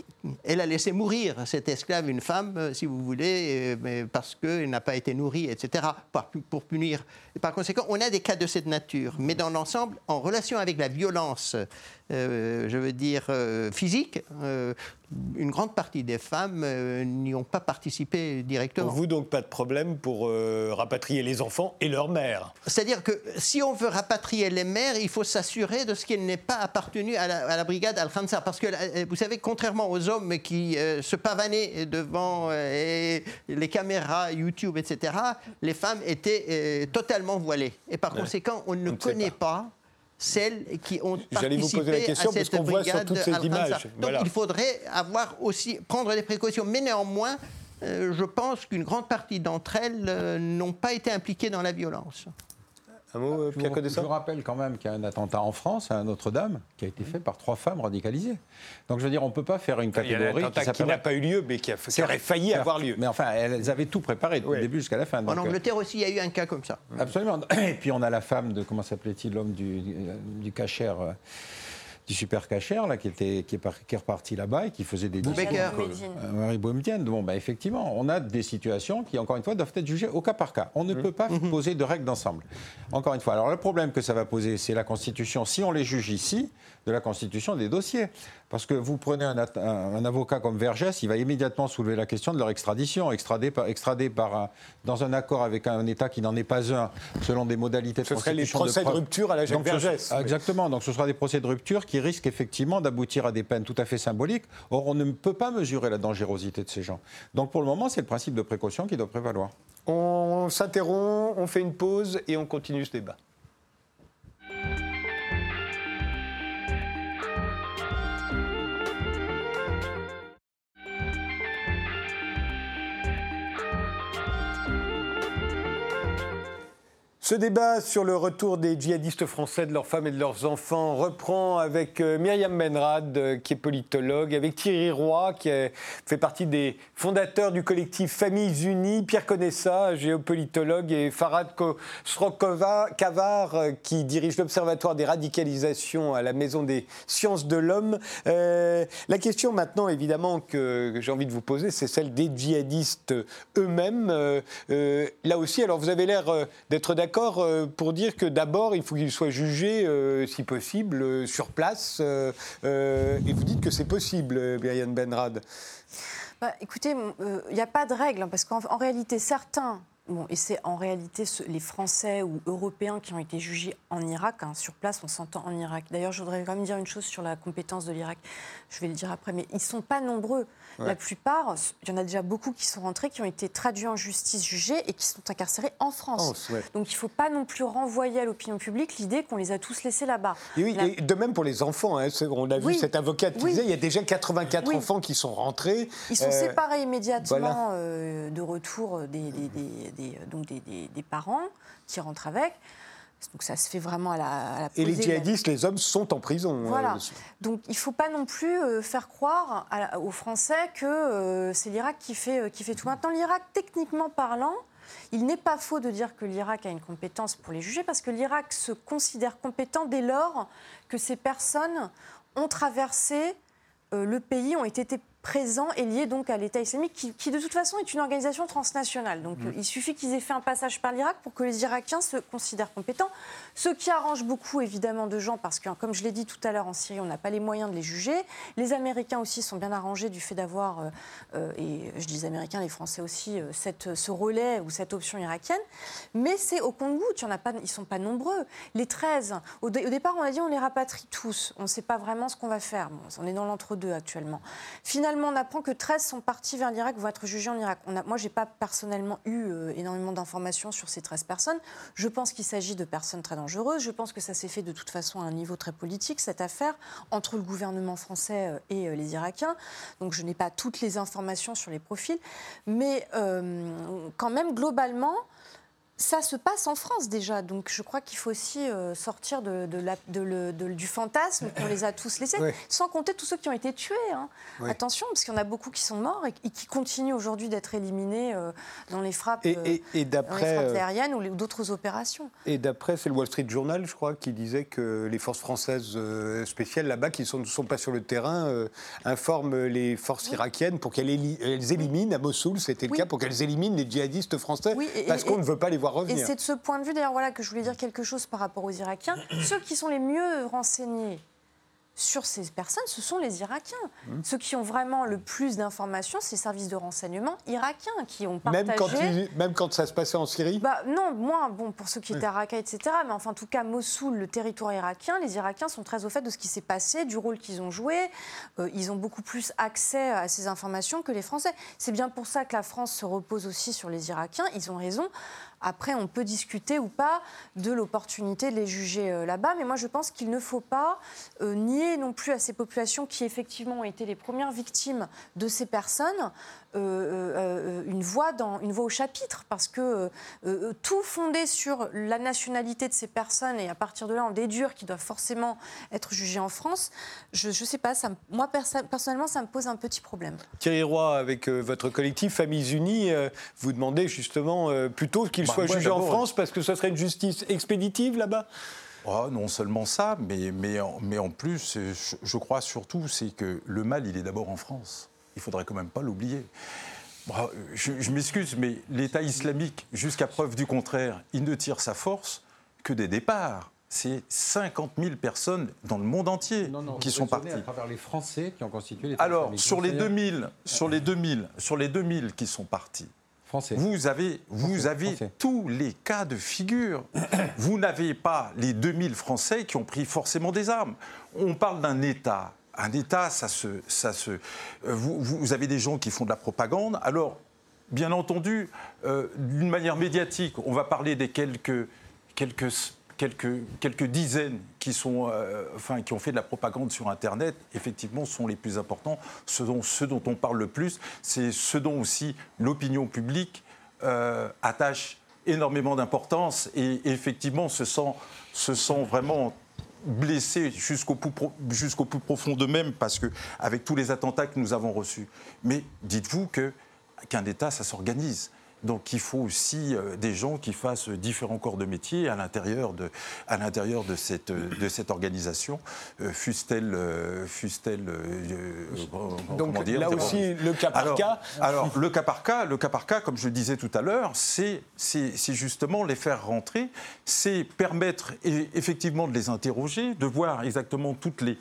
[SPEAKER 5] elle a laissé mourir cette esclave, une femme, euh, si vous voulez, mais parce qu'elle n'a pas été nourrie, etc., pour punir. Par conséquent, on a des cas de cette nature. Mais dans l'ensemble, en relation avec la violence euh, je veux dire, euh, physique, euh, une grande partie des femmes n'y ont pas participé directement.
[SPEAKER 1] Pour vous, donc, pas de problème pour rapatrier les enfants et leurs mères
[SPEAKER 5] C'est-à-dire que si on veut rapatrier les mères, il faut s'assurer de ce qu'elles n'aient pas appartenu à la, brigade Al-Khansa. Parce que, vous savez, contrairement aux hommes qui se pavanaient devant les caméras YouTube, etc., les femmes étaient totalement voilées. Et par conséquent, on ne connaît pas celles qui ont participé
[SPEAKER 1] la question,
[SPEAKER 5] à cette
[SPEAKER 1] parce voit sur toutes ces images.
[SPEAKER 5] Donc il faudrait avoir aussi prendre des précautions, mais néanmoins, euh, je pense qu'une grande partie d'entre elles euh, n'ont pas été impliquées dans la violence.
[SPEAKER 4] Un mot, euh, Pierre je, vous rappelle quand même qu'il y a un attentat en France à Notre-Dame qui a été fait par trois femmes radicalisées. Donc je veux dire, on ne peut pas faire une catégorie
[SPEAKER 1] qui, qui n'a pas eu lieu, mais qui, aurait failli avoir lieu.
[SPEAKER 4] Mais enfin, elles avaient tout préparé du début jusqu'à la fin.
[SPEAKER 5] en euh, Angleterre aussi, il y a eu un cas comme ça.
[SPEAKER 4] Absolument. Et puis on a la femme de, comment s'appelait-il, l'homme du, du cachère euh, du super cachère là, qui, était, qui, est, qui est reparti là-bas et qui faisait des
[SPEAKER 5] discours.
[SPEAKER 4] Marie Boumedienne. Bon, bah, effectivement, on a des situations qui, encore une fois, doivent être jugées au cas par cas. On ne peut pas mhm. poser de règles d'ensemble. Encore une fois, alors le problème que ça va poser, c'est la Constitution. Si on les juge ici, de la constitution des dossiers. Parce que vous prenez un, un, avocat comme Vergès, il va immédiatement soulever la question de leur extradition, extradé, par, extradé par dans un accord avec un État qui n'en est pas un, selon des modalités de
[SPEAKER 1] Ce seraient les procès de, rupture à la Jacques Vergès.
[SPEAKER 4] Exactement, donc ce sera des procès de rupture qui risquent effectivement d'aboutir à des peines tout à fait symboliques. Or, on ne peut pas mesurer la dangerosité de ces gens. Donc pour le moment, c'est le principe de précaution qui doit prévaloir.
[SPEAKER 1] On s'interrompt, on fait une pause et on continue ce débat. Ce débat sur le retour des djihadistes français, de leurs femmes et de leurs enfants, reprend avec euh, Myriam Menrad, euh, qui est politologue, avec Thierry Roy, qui fait partie des fondateurs du collectif Familles Unies, Pierre Conessa, géopolitologue, et Farad Kavar, euh, qui dirige l'Observatoire des radicalisations à la Maison des sciences de l'homme. la question maintenant, évidemment, que, j'ai envie de vous poser, c'est celle des djihadistes eux-mêmes. là aussi, alors vous avez l'air d'être d'accord euh, pour dire que d'abord, il faut qu'il soit jugé, euh, si possible, euh, sur place. et vous dites que c'est possible, Myriam Benrad.
[SPEAKER 2] Bah, écoutez, il n'y a pas de règle, hein, parce qu'en réalité, certains Bon, et c'est en réalité les Français ou Européens qui ont été jugés en Irak. Hein, sur place, on s'entend en Irak. D'ailleurs, je voudrais quand même dire une chose sur la compétence de l'Irak. Je vais le dire après, mais ils ne sont pas nombreux. La plupart, il y en a déjà beaucoup qui sont rentrés, qui ont été traduits en justice, jugés et qui sont incarcérés en France. Donc il ne faut pas non plus renvoyer à l'opinion publique l'idée qu'on les a tous laissés là-bas.
[SPEAKER 1] Et oui, et de même pour les enfants. Hein, on a vu cet avocat qui disait il y a déjà 84 enfants qui sont rentrés.
[SPEAKER 2] Ils sont euh, séparés immédiatement euh, de retour des, des, donc des parents qui rentrent avec. Donc ça se fait vraiment à la,
[SPEAKER 1] Et les djihadistes, les hommes, sont en prison.
[SPEAKER 2] Euh, voilà. Donc il ne faut pas non plus euh, faire croire aux Français que euh, c'est l'Irak qui fait, qui fait tout. Maintenant, l'Irak, techniquement parlant, il n'est pas faux de dire que l'Irak a une compétence pour les juger, parce que l'Irak se considère compétent dès lors que ces personnes ont traversé le pays, ont été présent et lié donc à l'État islamique, qui, de toute façon est une organisation transnationale. Donc mm. il suffit qu'ils aient fait un passage par l'Irak pour que les Irakiens se considèrent compétents. Ce qui arrange beaucoup évidemment de gens, parce que comme je l'ai dit tout à l'heure en Syrie, on n'a pas les moyens de les juger. Les Américains aussi sont bien arrangés du fait d'avoir, euh, euh, et je dis les Américains, les Français aussi, euh, cette, ce relais ou cette option irakienne. Mais c'est au compte-goutte, ils ne sont pas nombreux. Les 13, au, départ on a dit on les rapatrie tous. On ne sait pas vraiment ce qu'on va faire. on est dans l'entre-deux actuellement. Finalement, on apprend que 13 sont partis vers l'Irak, vont être jugés en Irak. Moi, je n'ai pas personnellement eu euh, énormément d'informations sur ces 13 personnes. Je pense qu'il s'agit de personnes très dangereuses. Je pense que ça s'est fait de toute façon à un niveau très politique, cette affaire, entre le gouvernement français euh, et euh, les Irakiens. Donc, je n'ai pas toutes les informations sur les profils. Mais quand même, globalement, ça se passe en France déjà, donc je crois qu'il faut aussi euh, sortir de, la, de de, du fantasme qu'on les a tous laissés, sans compter tous ceux qui ont été tués. Hein. Attention, parce qu'il y en a beaucoup qui sont morts et, qui continuent aujourd'hui d'être éliminés euh, dans les frappes, et, et, aériennes ou d'autres opérations.
[SPEAKER 1] Et d'après, c'est le Wall Street Journal, je crois, qui disait que les forces françaises spéciales là-bas, qui ne sont, sont, pas sur le terrain, informent les forces irakiennes pour qu'elles éliminent à Mossoul, c'était le cas, pour qu'elles éliminent les djihadistes français, parce qu'on ne veut pas les voir
[SPEAKER 2] et c'est de ce point de vue, d'ailleurs, voilà, que je voulais dire quelque chose par rapport aux Irakiens. Ceux qui sont les mieux renseignés sur ces personnes, ce sont les Irakiens. Mmh. Ceux qui ont vraiment le plus d'informations, c'est les services de renseignement irakiens qui ont partagé...
[SPEAKER 1] Même quand, même quand ça se passait en Syrie?
[SPEAKER 2] Bah, Non, moins, bon, pour ceux qui étaient à Raqqa, etc. Mais enfin, en tout cas, Mossoul, le territoire irakien, les Irakiens sont très au fait de ce qui s'est passé, du rôle qu'ils ont joué. Euh, ils ont beaucoup plus accès à ces informations que les Français. C'est bien pour ça que la France se repose aussi sur les Irakiens. Ils ont raison. Après, on peut discuter ou pas de l'opportunité de les juger euh, là-bas, mais moi je pense qu'il ne faut pas euh, nier non plus à ces populations qui effectivement ont été les premières victimes de ces personnes euh, une, voix dans, une voix au chapitre, parce que tout fondé sur la nationalité de ces personnes et à partir de là en déduire qu'ils doivent forcément être jugés en France, je ne sais pas, ça, moi personnellement ça me pose un petit problème.
[SPEAKER 1] Thierry Roy, avec votre collectif Familles Unies, vous demandez justement plutôt qu'ils bah, soit jugé en France parce que ce serait une justice expéditive là-bas?
[SPEAKER 3] Oh, non seulement ça, mais, mais, mais en plus, je, crois surtout, c'est que le mal, il est d'abord en France. Il faudrait quand même pas l'oublier. je, m'excuse, mais l'État islamique, jusqu'à preuve du contraire, il ne tire sa force que des départs. C'est 50 000 personnes dans le monde entier qui sont parties. à
[SPEAKER 4] travers les Français qui ont constitué les
[SPEAKER 3] Alors, sur les, 2000, sur, les 2000, sur les 2000 qui sont partis, vous avez, vous avez tous les cas de figure. vous n'avez pas les 2000 Français qui ont pris forcément des armes. On parle d'un État. Un État, ça se. Ça se vous, vous, avez des gens qui font de la propagande. Alors, bien entendu, euh, d'une manière médiatique, on va parler des quelques, quelques quelques, quelques dizaines qui, sont, euh, enfin, qui ont fait de la propagande sur Internet, effectivement, sont les plus importants. Ce dont, dont on parle le plus, c'est ce dont aussi l'opinion publique euh, attache énormément d'importance et, effectivement se sent, se sent vraiment blessés jusqu'au plus, profond d'eux-mêmes parce que avec tous les attentats que nous avons reçus. Mais dites-vous qu'un État, ça s'organise. Donc il faut aussi euh, des gens qui fassent différents corps de métier à l'intérieur de, à l'intérieur de, cette, de cette organisation, euh, fût-elle. Euh,
[SPEAKER 1] Donc là aussi, le cas par cas
[SPEAKER 3] Alors, le cas par cas, le cas par cas, comme je le disais tout à l'heure, c'est, c'est, justement les faire rentrer, c'est permettre effectivement de les interroger, de voir exactement toutes les,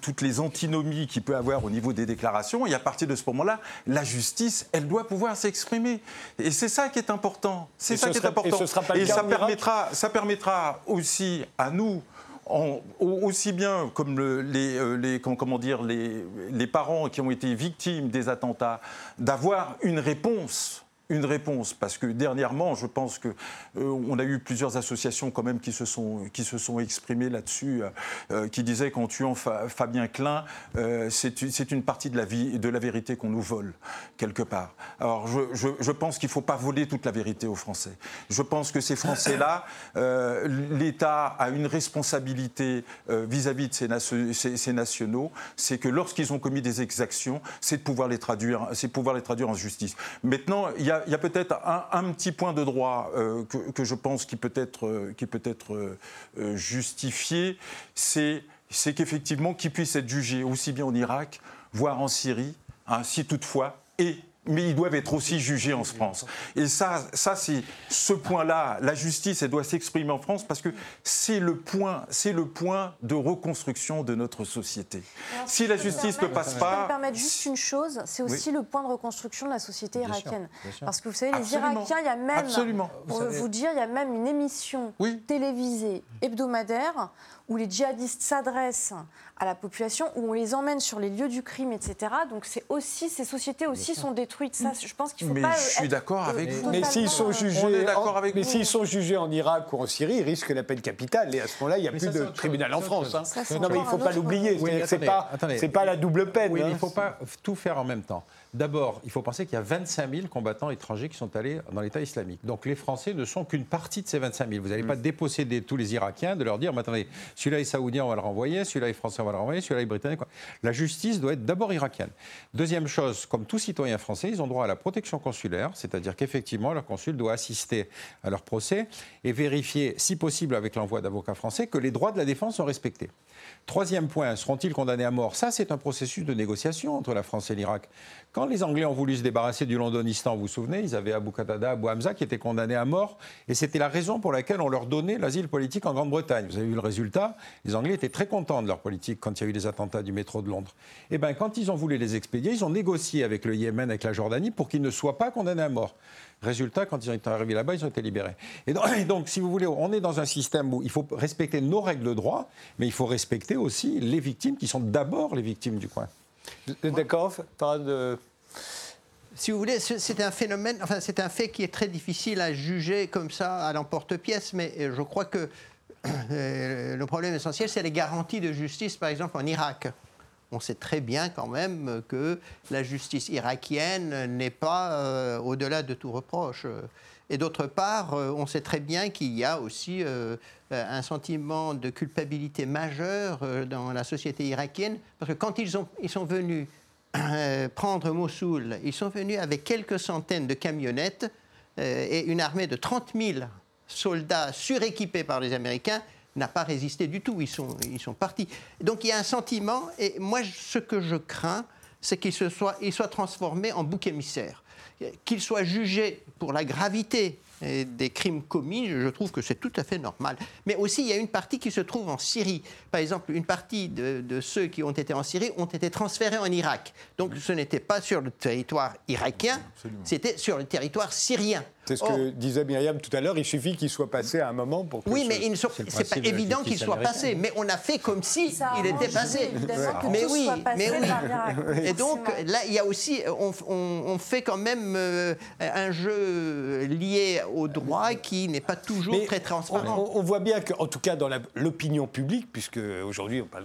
[SPEAKER 3] toutes les antinomies qu'il peut avoir au niveau des déclarations. Et à partir de ce moment-là, la justice, elle doit pouvoir s'exprimer. Et c'est ça qui est important. C'est ça qui est important. Et, ça, permettra, ça permettra aussi à nous, aussi bien comme les, euh, les, comment, dire, les, les parents qui ont été victimes des attentats, d'avoir une réponse une réponse parce que dernièrement, je pense que euh, on a eu plusieurs associations quand même qui se sont qui se sont exprimées là-dessus, euh, euh, qui disaient qu'en tuant Fabien Klein, c'est une partie de la vie de la vérité qu'on nous vole quelque part. Alors je, pense qu'il faut pas voler toute la vérité aux Français. Je pense que ces Français-là, l'État a une responsabilité vis-à-vis de ces, ces nationaux, c'est que lorsqu'ils ont commis des exactions, c'est de pouvoir les traduire, c'est pouvoir les traduire en justice. Maintenant, il y a il y a peut-être un, petit point de droit euh, que, je pense qui peut être, euh, euh, justifié, c'est qu'effectivement, qu'il puisse être jugé aussi bien en Irak, voire en Syrie, hein, si toutefois, et mais ils doivent être aussi jugés en France. Et ça, ça c'est ce point-là. La justice, elle doit s'exprimer en France parce que c'est le point, c'est le point de reconstruction de notre société. si, la justice ne passe pas,
[SPEAKER 2] je peux me permettre juste une chose, c'est aussi le point de reconstruction de la société irakienne. Parce que vous savez, les Irakiens, il y a même,
[SPEAKER 3] Absolument.
[SPEAKER 2] pour vous, dire, il y a même une émission télévisée hebdomadaire où les djihadistes s'adressent à la population, où on les emmène sur les lieux du crime, etc. Donc c'est aussi ces sociétés aussi sont détruites. Ça, je pense qu'il faut
[SPEAKER 3] mais
[SPEAKER 2] pas.
[SPEAKER 3] Je suis d'accord avec vous.
[SPEAKER 1] Mais s'ils sont jugés, en, mais s'ils sont jugés en Irak ou en Syrie, ils risquent la peine capitale. Et à ce moment-là, il n'y a plus de tribunal en France. Hein. non, mais il ne faut pas l'oublier. c'est pas, c'est pas la double peine.
[SPEAKER 4] Oui,
[SPEAKER 1] il
[SPEAKER 4] ne faut pas tout faire en même temps. D'abord, il faut penser qu'il y a 25 000 combattants étrangers qui sont allés dans l'État islamique. Donc les Français ne sont qu'une partie de ces 25 000. Vous n'allez pas déposséder tous les Irakiens de leur dire, mais attendez, celui-là est saoudien, on va le renvoyer, celui-là est français, on va le renvoyer, celui-là est britannique. La justice doit être d'abord irakienne. Deuxième chose, comme tout citoyen français, ils ont droit à la protection consulaire, c'est-à-dire qu'effectivement, leur consul doit assister à leur procès et vérifier, si possible avec l'envoi d'avocats français, que les droits de la défense sont respectés. Troisième point, seront-ils condamnés à mort? Ça, c'est un processus de négociation entre la France et l'Irak. Quand les Anglais ont voulu se débarrasser du Londonistan, vous vous souvenez, ils avaient Abu Qatada, Abu Hamza qui étaient condamnés à mort, et c'était la raison pour laquelle on leur donnait l'asile politique en Grande-Bretagne. Vous avez vu le résultat Les Anglais étaient très contents de leur politique quand il y a eu les attentats du métro de Londres. Eh bien, quand ils ont voulu les expédier, ils ont négocié avec le Yémen, avec la Jordanie, pour qu'ils ne soient pas condamnés à mort. Résultat, quand ils sont arrivés là-bas, ils ont été libérés. Et donc, si vous voulez, on est dans un système où il faut respecter nos règles de droit, mais il faut respecter aussi les victimes qui sont d'abord les victimes du coin.
[SPEAKER 1] D'accord de...
[SPEAKER 5] Si vous voulez, c'est un phénomène, enfin c'est un fait qui est très difficile à juger comme ça à l'emporte-pièce, mais je crois que euh, le problème essentiel, c'est les garanties de justice, par exemple en Irak on sait très bien quand même que la justice irakienne n'est pas euh, au-delà de tout reproche. Et d'autre part, euh, on sait très bien qu'il y a aussi euh, un sentiment de culpabilité majeur dans la société irakienne, parce que quand ils, ont, ils sont venus prendre Mossoul, ils sont venus avec quelques centaines de camionnettes et une armée de 30 000 soldats suréquipés par les Américains n'a pas résisté du tout. Ils sont, ils sont partis. Donc il y a un sentiment, et moi, ce que je crains, c'est qu'il soit, il soit transformé en bouc émissaire. Qu'il soit jugé pour la gravité des crimes commis, je trouve que c'est tout à fait normal. Mais aussi, il y a une partie qui se trouve en Syrie. Par exemple, une partie de, ceux qui ont été en Syrie ont été transférés en Irak. Donc ce n'était pas sur le territoire irakien, c'était sur le territoire syrien.
[SPEAKER 1] C'est ce que disait Myriam tout à l'heure, il suffit qu'il soit passé à un moment pour que
[SPEAKER 5] Oui, mais ce... c'est pas évident qu'il soit passé, mais on a fait comme si il était passé. Mais oui, mais oui. Et donc là, il y a aussi, on, fait quand même euh, un jeu lié au droit qui n'est pas toujours très transparent.
[SPEAKER 1] On, voit bien qu'en tout cas dans l'opinion publique, puisque aujourd'hui on parle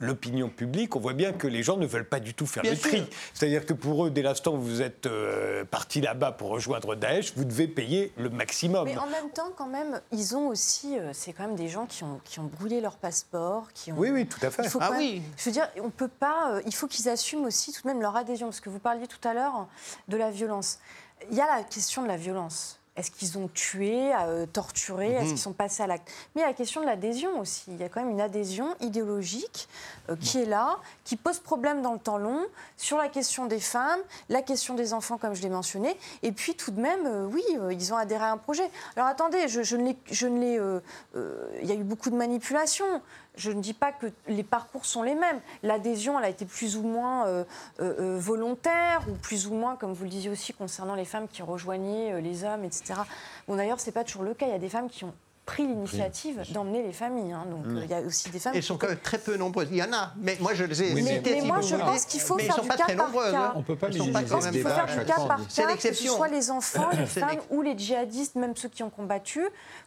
[SPEAKER 1] de l'opinion publique, on voit bien que les gens ne veulent pas du tout faire le tri. C'est-à-dire que pour eux, dès l'instant où vous êtes euh, parti là-bas pour rejoindre Daesh, vous devez payer le maximum.
[SPEAKER 2] Mais en même temps, quand même, ils ont aussi, euh, c'est quand même des gens qui ont, qui ont brûlé leur passeport, qui ont.
[SPEAKER 1] Oui, oui, tout à fait.
[SPEAKER 5] ah oui.
[SPEAKER 2] Je veux dire, on peut pas. Euh, il faut qu'ils assument aussi tout de même leur adhésion, parce que vous parliez tout à l'heure de la violence. Il y a la question de la violence. Est-ce qu'ils ont tué, euh, torturé? Est-ce mhm. qu'ils sont passés à l'acte? Mais il y a la question de l'adhésion aussi. Il y a quand même une adhésion idéologique euh, qui est là, qui pose problème dans le temps long sur la question des femmes, la question des enfants, comme je l'ai mentionné. Et puis tout de même, euh, oui, ils ont adhéré à un projet. Alors attendez, je, je ne. Il y a eu beaucoup de manipulations je ne dis pas que les parcours sont les mêmes. L'adhésion, elle a été plus ou moins euh, euh, euh, volontaire, ou plus ou moins, comme vous le disiez aussi, concernant les femmes qui rejoignaient les hommes, etc. Bon, d'ailleurs, ce n'est pas toujours le cas. Il y a des femmes qui ont pris l'initiative d'emmener les familles. Hein. Donc il y a aussi des femmes.
[SPEAKER 5] Elles sont quand même très peu nombreuses. Il y en a, mais moi je les ai
[SPEAKER 2] mais, mais, moi je pense qu'il faut faire du cas par cas.
[SPEAKER 4] On peut pas
[SPEAKER 2] je pense qu'il faut faire du cas par cas, que ce soit les enfants, les femmes ou les djihadistes, même ceux qui ont combattu.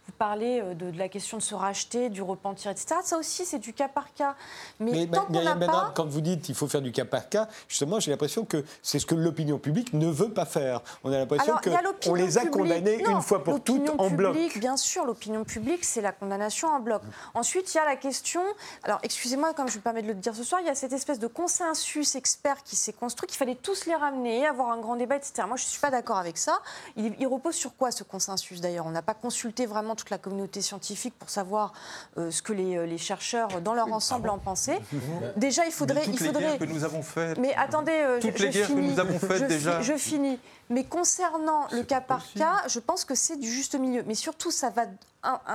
[SPEAKER 2] Vous parlez euh, de, la question de se racheter, du repentir, etc. Ça aussi, c'est du cas par cas.
[SPEAKER 1] Mais, tant qu'on n'a pas... quand vous dites qu'il faut faire du cas par cas, justement, j'ai l'impression que c'est ce que l'opinion publique ne veut pas faire. On a l'impression qu'on les a condamnés une fois pour toutes en bloc.
[SPEAKER 2] Bien sûr, l'opinion publique, c'est la condamnation en bloc. Ensuite, il y a la question... Alors, excusez-moi, comme je me permets de le dire ce soir, il y a cette espèce de consensus expert qui s'est construit, qu'il fallait tous les ramener, avoir un grand débat, etc. Moi, je ne suis pas d'accord avec ça. Il, il repose sur quoi, ce consensus, d'ailleurs? On n'a pas consulté vraiment toute la communauté scientifique pour savoir euh, ce que les, euh, les, chercheurs dans leur ensemble en pensaient. Déjà, il faudrait...
[SPEAKER 3] toutes
[SPEAKER 2] il faudrait...
[SPEAKER 3] les guerres que nous avons faites.
[SPEAKER 2] Mais attendez, euh,
[SPEAKER 3] toutes les guerres que nous avons faites déjà.
[SPEAKER 2] Je finis. Mais concernant le cas par cas, je pense que c'est du juste milieu. Mais surtout, ça va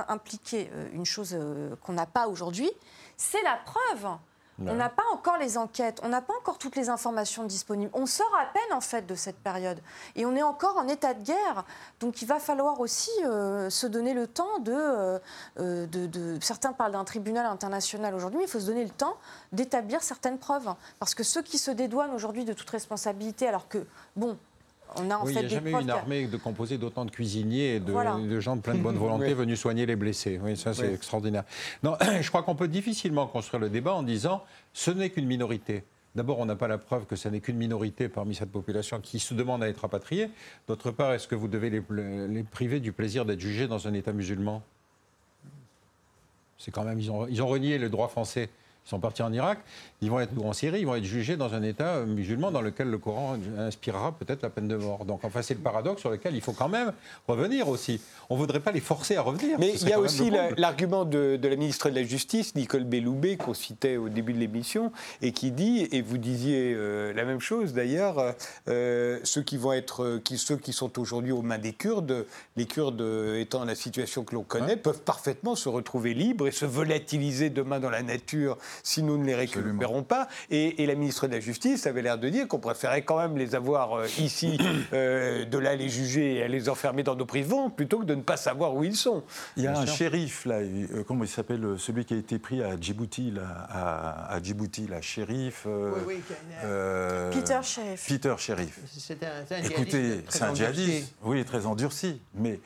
[SPEAKER 2] impliquer une chose qu'on n'a pas aujourd'hui, c'est la preuve. On n'a pas encore les enquêtes, on n'a pas encore toutes les informations disponibles. On sort à peine en fait de cette période et on est encore en état de guerre. Donc il va falloir aussi euh, se donner le temps euh, de, de, Certains parlent d'un tribunal international aujourd'hui, mais il faut se donner le temps d'établir certaines preuves. Parce que ceux qui se dédouanent aujourd'hui de toute responsabilité, alors que, bon, on a en
[SPEAKER 4] oui,
[SPEAKER 2] fait
[SPEAKER 4] il n'y a jamais eu une armée de composée d'autant de cuisiniers et de, gens de pleine bonne volonté venus soigner les blessés. Oui, ça c'est extraordinaire. Non, je crois qu'on peut difficilement construire le débat en disant ce n'est qu'une minorité. D'abord, on n'a pas la preuve que ce n'est qu'une minorité parmi cette population qui se demande à être rapatriée. D'autre part, est-ce que vous devez les, les priver du plaisir d'être jugés dans un État musulman? C'est quand même, ils ont, ils ont renié le droit français. Ils sont partis en Irak, ils vont être en Syrie, ils vont être jugés dans un État musulman dans lequel le Coran inspirera peut-être la peine de mort. Donc enfin c'est le paradoxe sur lequel il faut quand même revenir aussi. On ne voudrait pas les forcer à revenir.
[SPEAKER 1] Mais il y a aussi l'argument de, la ministre de la Justice, Nicole Belloubet, qu'on citait au début de l'émission, et qui dit, et vous disiez euh, la même chose d'ailleurs, euh, ceux qui vont être, qui, ceux qui sont aujourd'hui aux mains des Kurdes, les Kurdes étant la situation que l'on connaît, peuvent parfaitement se retrouver libres et se volatiliser demain dans la nature si nous ne les récupérons pas. Et, la ministre de la Justice avait l'air de dire qu'on préférait quand même les avoir euh, ici, euh, de là les juger et les enfermer dans nos prisons, plutôt que de ne pas savoir où ils sont.
[SPEAKER 3] Il y a un shérif, là, euh, comment il s'appelle, celui qui a été pris à Djibouti, là, à, Djibouti, là, shérif.
[SPEAKER 2] oui, oui, Peter Shérif.
[SPEAKER 3] Peter Shérif. Écoutez, c'est un djihadiste, oui, très endurci, mais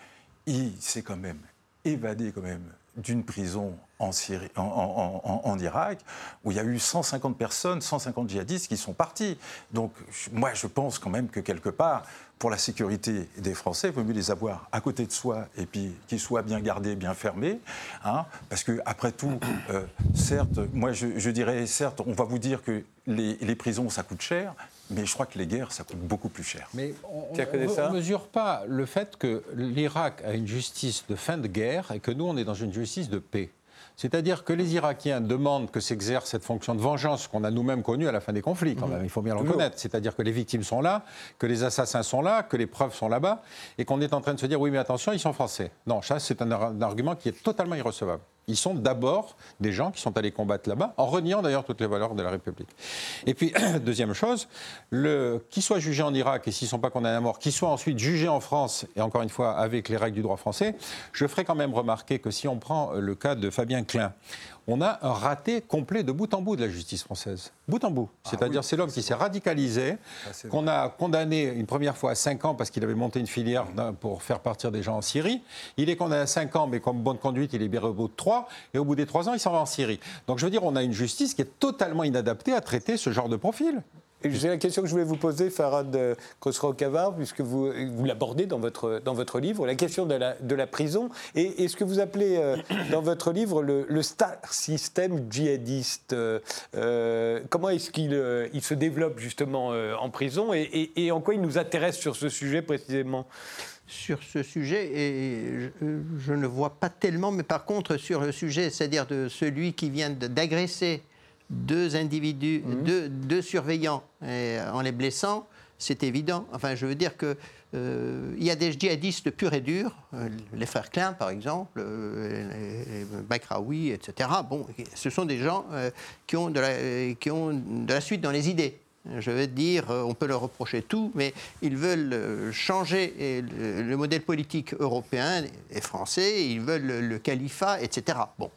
[SPEAKER 3] il s'est quand même évadé quand même d'une prison en, Irak, où il y a eu 150 personnes, 150 djihadistes qui sont partis. Donc, moi, je pense quand même que quelque part, pour la sécurité des Français, il vaut mieux les avoir à côté de soi et puis qu'ils soient bien gardés, bien fermés. Hein, parce que, après tout, euh, certes, moi, je, dirais, certes, on va vous dire que les prisons, ça coûte cher, mais je crois que les guerres, ça coûte beaucoup plus cher.
[SPEAKER 4] Mais on ne mesure pas le fait que l'Irak a une justice de fin de guerre et que nous, on est dans une justice de paix. C'est-à-dire que les Irakiens demandent que s'exerce cette fonction de vengeance qu'on a nous-mêmes connue à la fin des conflits, quand mhm. même, il faut bien le reconnaître. C'est-à-dire que les victimes sont là, que les assassins sont là, que les preuves sont là-bas, et qu'on est en train de se dire oui, mais attention, ils sont français. Non, ça, c'est un argument qui est totalement irrecevable. Ils sont d'abord des gens qui sont allés combattre là-bas, en reniant d'ailleurs toutes les valeurs de la République. Et puis, deuxième chose, qu'ils soient jugés en Irak et s'ils ne sont pas condamnés à mort, qu'ils soient ensuite jugés en France, et encore une fois avec les règles du droit français, je ferai quand même remarquer que si on prend le cas de Fabien Klein, on a un raté complet de bout en bout de la justice française. Bout en bout. Ah C'est-à-dire, c'est l'homme qui s'est radicalisé, ah, qu'on a condamné une première fois à 5 ans parce qu'il avait monté une filière pour faire partir des gens en Syrie. Il est condamné à 5 ans, mais comme bonne conduite, il est libéré au bout de 3. Et au bout des 3 ans, il s'en va en Syrie. Donc, je veux dire, on a une justice qui est totalement inadaptée à traiter ce genre de profil.
[SPEAKER 1] C'est la question que je voulais vous poser, Farad Khosrow-Kavar, puisque vous, l'abordez dans votre, dans votre livre, la question de la, de la prison et, ce que vous appelez euh, dans votre livre le, star système djihadiste. Euh, euh, comment est-ce qu'il il se développe justement en prison et, et, en quoi il nous intéresse sur ce sujet précisément?
[SPEAKER 5] Sur ce sujet, et je, ne vois pas tellement, mais par contre sur le sujet, c'est-à-dire de celui qui vient d'agresser deux individus, mhm. deux, surveillants euh, en les blessant, c'est évident. Enfin, je veux dire que euh, il y a des djihadistes purs et durs, euh, les frères Klein par exemple, les, Bakraoui, etc. Bon, ce sont des gens qui, ont de la, qui ont de la suite dans les idées. Je veux dire, on peut leur reprocher tout, mais ils veulent changer le, modèle politique européen et français, ils veulent le califat, etc. Bon.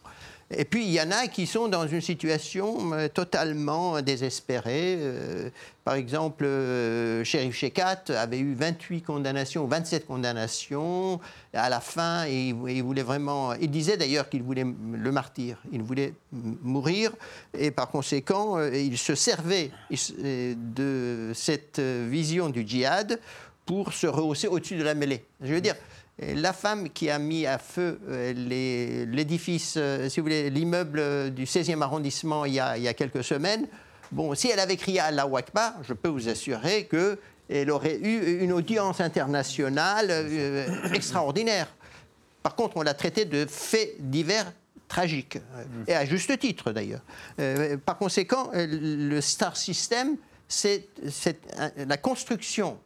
[SPEAKER 5] Et puis, il y en a qui sont dans une situation euh, totalement désespérée. Euh, par exemple, euh, Shérif Shekat avait eu 28 condamnations, 27 condamnations. À la fin, il, voulait vraiment. Il disait d'ailleurs qu'il voulait le martyr. Il voulait mourir. Et par conséquent, il se servait de cette vision du djihad pour se rehausser au-dessus de la mêlée. Je veux dire la femme qui a mis à feu euh, l'édifice, euh, si vous voulez, l'immeuble du 16e arrondissement il y, a, quelques semaines, bon, si elle avait crié Allah Akbar, je peux vous assurer qu'elle aurait eu une audience internationale euh, extraordinaire. Par contre, on l'a traité de faits divers tragiques, et à juste titre d'ailleurs. par conséquent, le star system, c'est la construction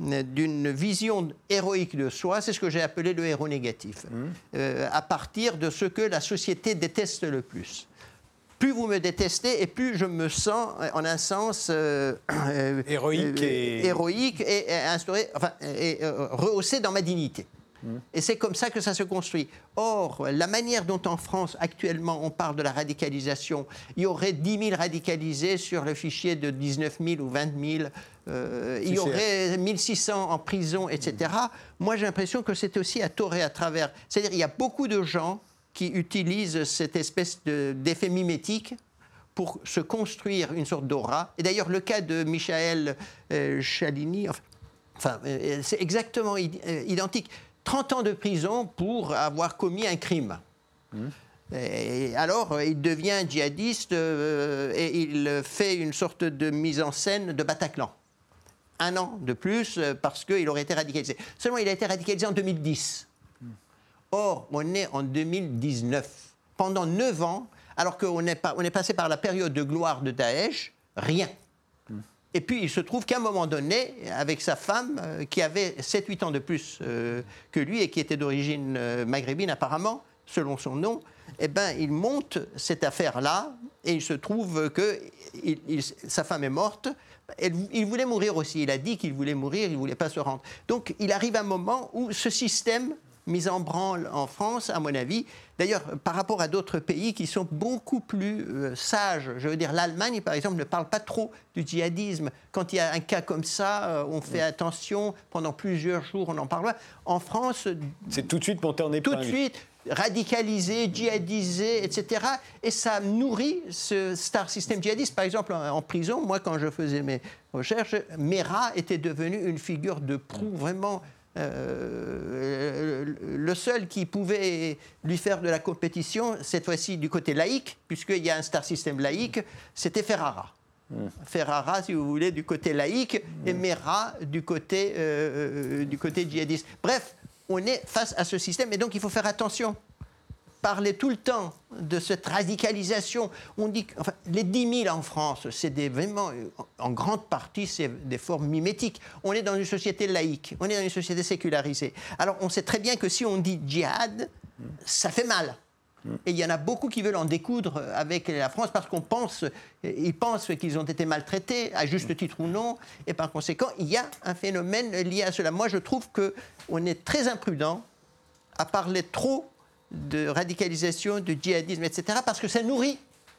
[SPEAKER 5] d'une vision héroïque de soi, c'est ce que j'ai appelé le héros négatif, mmh. euh, à partir de ce que la société déteste le plus. Plus vous me détestez et plus je me sens, en un sens euh,
[SPEAKER 1] euh, héroïque, et...
[SPEAKER 5] héroïque et, instauré, enfin, et rehaussé dans ma dignité. Et c'est comme ça que ça se construit. Or, la manière dont en France, actuellement, on parle de la radicalisation, il y aurait 10 000 radicalisés sur le fichier de 19 000 ou 20 000 euh, il y aurait 1600 en prison, etc. Moi, j'ai l'impression que c'est aussi à tort et à travers. C'est-à-dire qu'il y a beaucoup de gens qui utilisent cette espèce d'effet mimétique pour se construire une sorte d'aura. Et d'ailleurs, le cas de Michael euh, Chalini, enfin, euh, c'est exactement euh, identique. 30 ans de prison pour avoir commis un crime. Mmh. Et alors, il devient djihadiste et il fait une sorte de mise en scène de Bataclan. Un an de plus parce qu'il aurait été radicalisé. Seulement, il a été radicalisé en 2010. Mmh. Or, on est en 2019. Pendant 9 ans, alors qu'on est, on est passé par la période de gloire de Daesh, rien. Et puis il se trouve qu'à un moment donné, avec sa femme, euh, qui avait 7-8 ans de plus euh, que lui et qui était d'origine euh, maghrébine apparemment, selon son nom, eh ben, il monte cette affaire-là et il se trouve que sa femme est morte. il voulait mourir aussi. Il a dit qu'il voulait mourir, il ne voulait pas se rendre. Donc il arrive un moment où ce système mise en branle en France, à mon avis. D'ailleurs, par rapport à d'autres pays qui sont beaucoup plus euh, sages, je veux dire, l'Allemagne, par exemple, ne parle pas trop du djihadisme. Quand il y a un cas comme ça, euh, on fait attention, pendant plusieurs jours, on en parle. En France...
[SPEAKER 1] C'est tout de suite monté en épingle.
[SPEAKER 5] Tout de suite radicalisé, djihadisé, etc. Et ça nourrit ce star system djihadiste. Par exemple, en, prison, moi, quand je faisais mes recherches, Mera était devenu une figure de proue vraiment euh, le seul qui pouvait lui faire de la compétition, cette fois-ci du côté laïque, puisqu'il y a un star system laïque, c'était Ferrara. Hmm. Ferrara, si vous voulez, du côté laïque, et hmm. Mera du côté, euh, euh, du côté djihadiste. Bref, on est face à ce système, et donc il faut faire attention parler tout le temps de cette radicalisation. On dit que enfin, les 10 000 en France, c'est vraiment, en grande partie, c'est des formes mimétiques. On est dans une société laïque, on est dans une société sécularisée. Alors on sait très bien que si on dit djihad, ça fait mal. Et il y en a beaucoup qui veulent en découdre avec la France parce qu'on pense, ils pensent qu'ils ont été maltraités, à juste titre ou non. Et par conséquent, il y a un phénomène lié à cela. Moi, je trouve qu'on est très imprudent à parler trop de radicalisation, de djihadisme, etc., parce que ça nourrit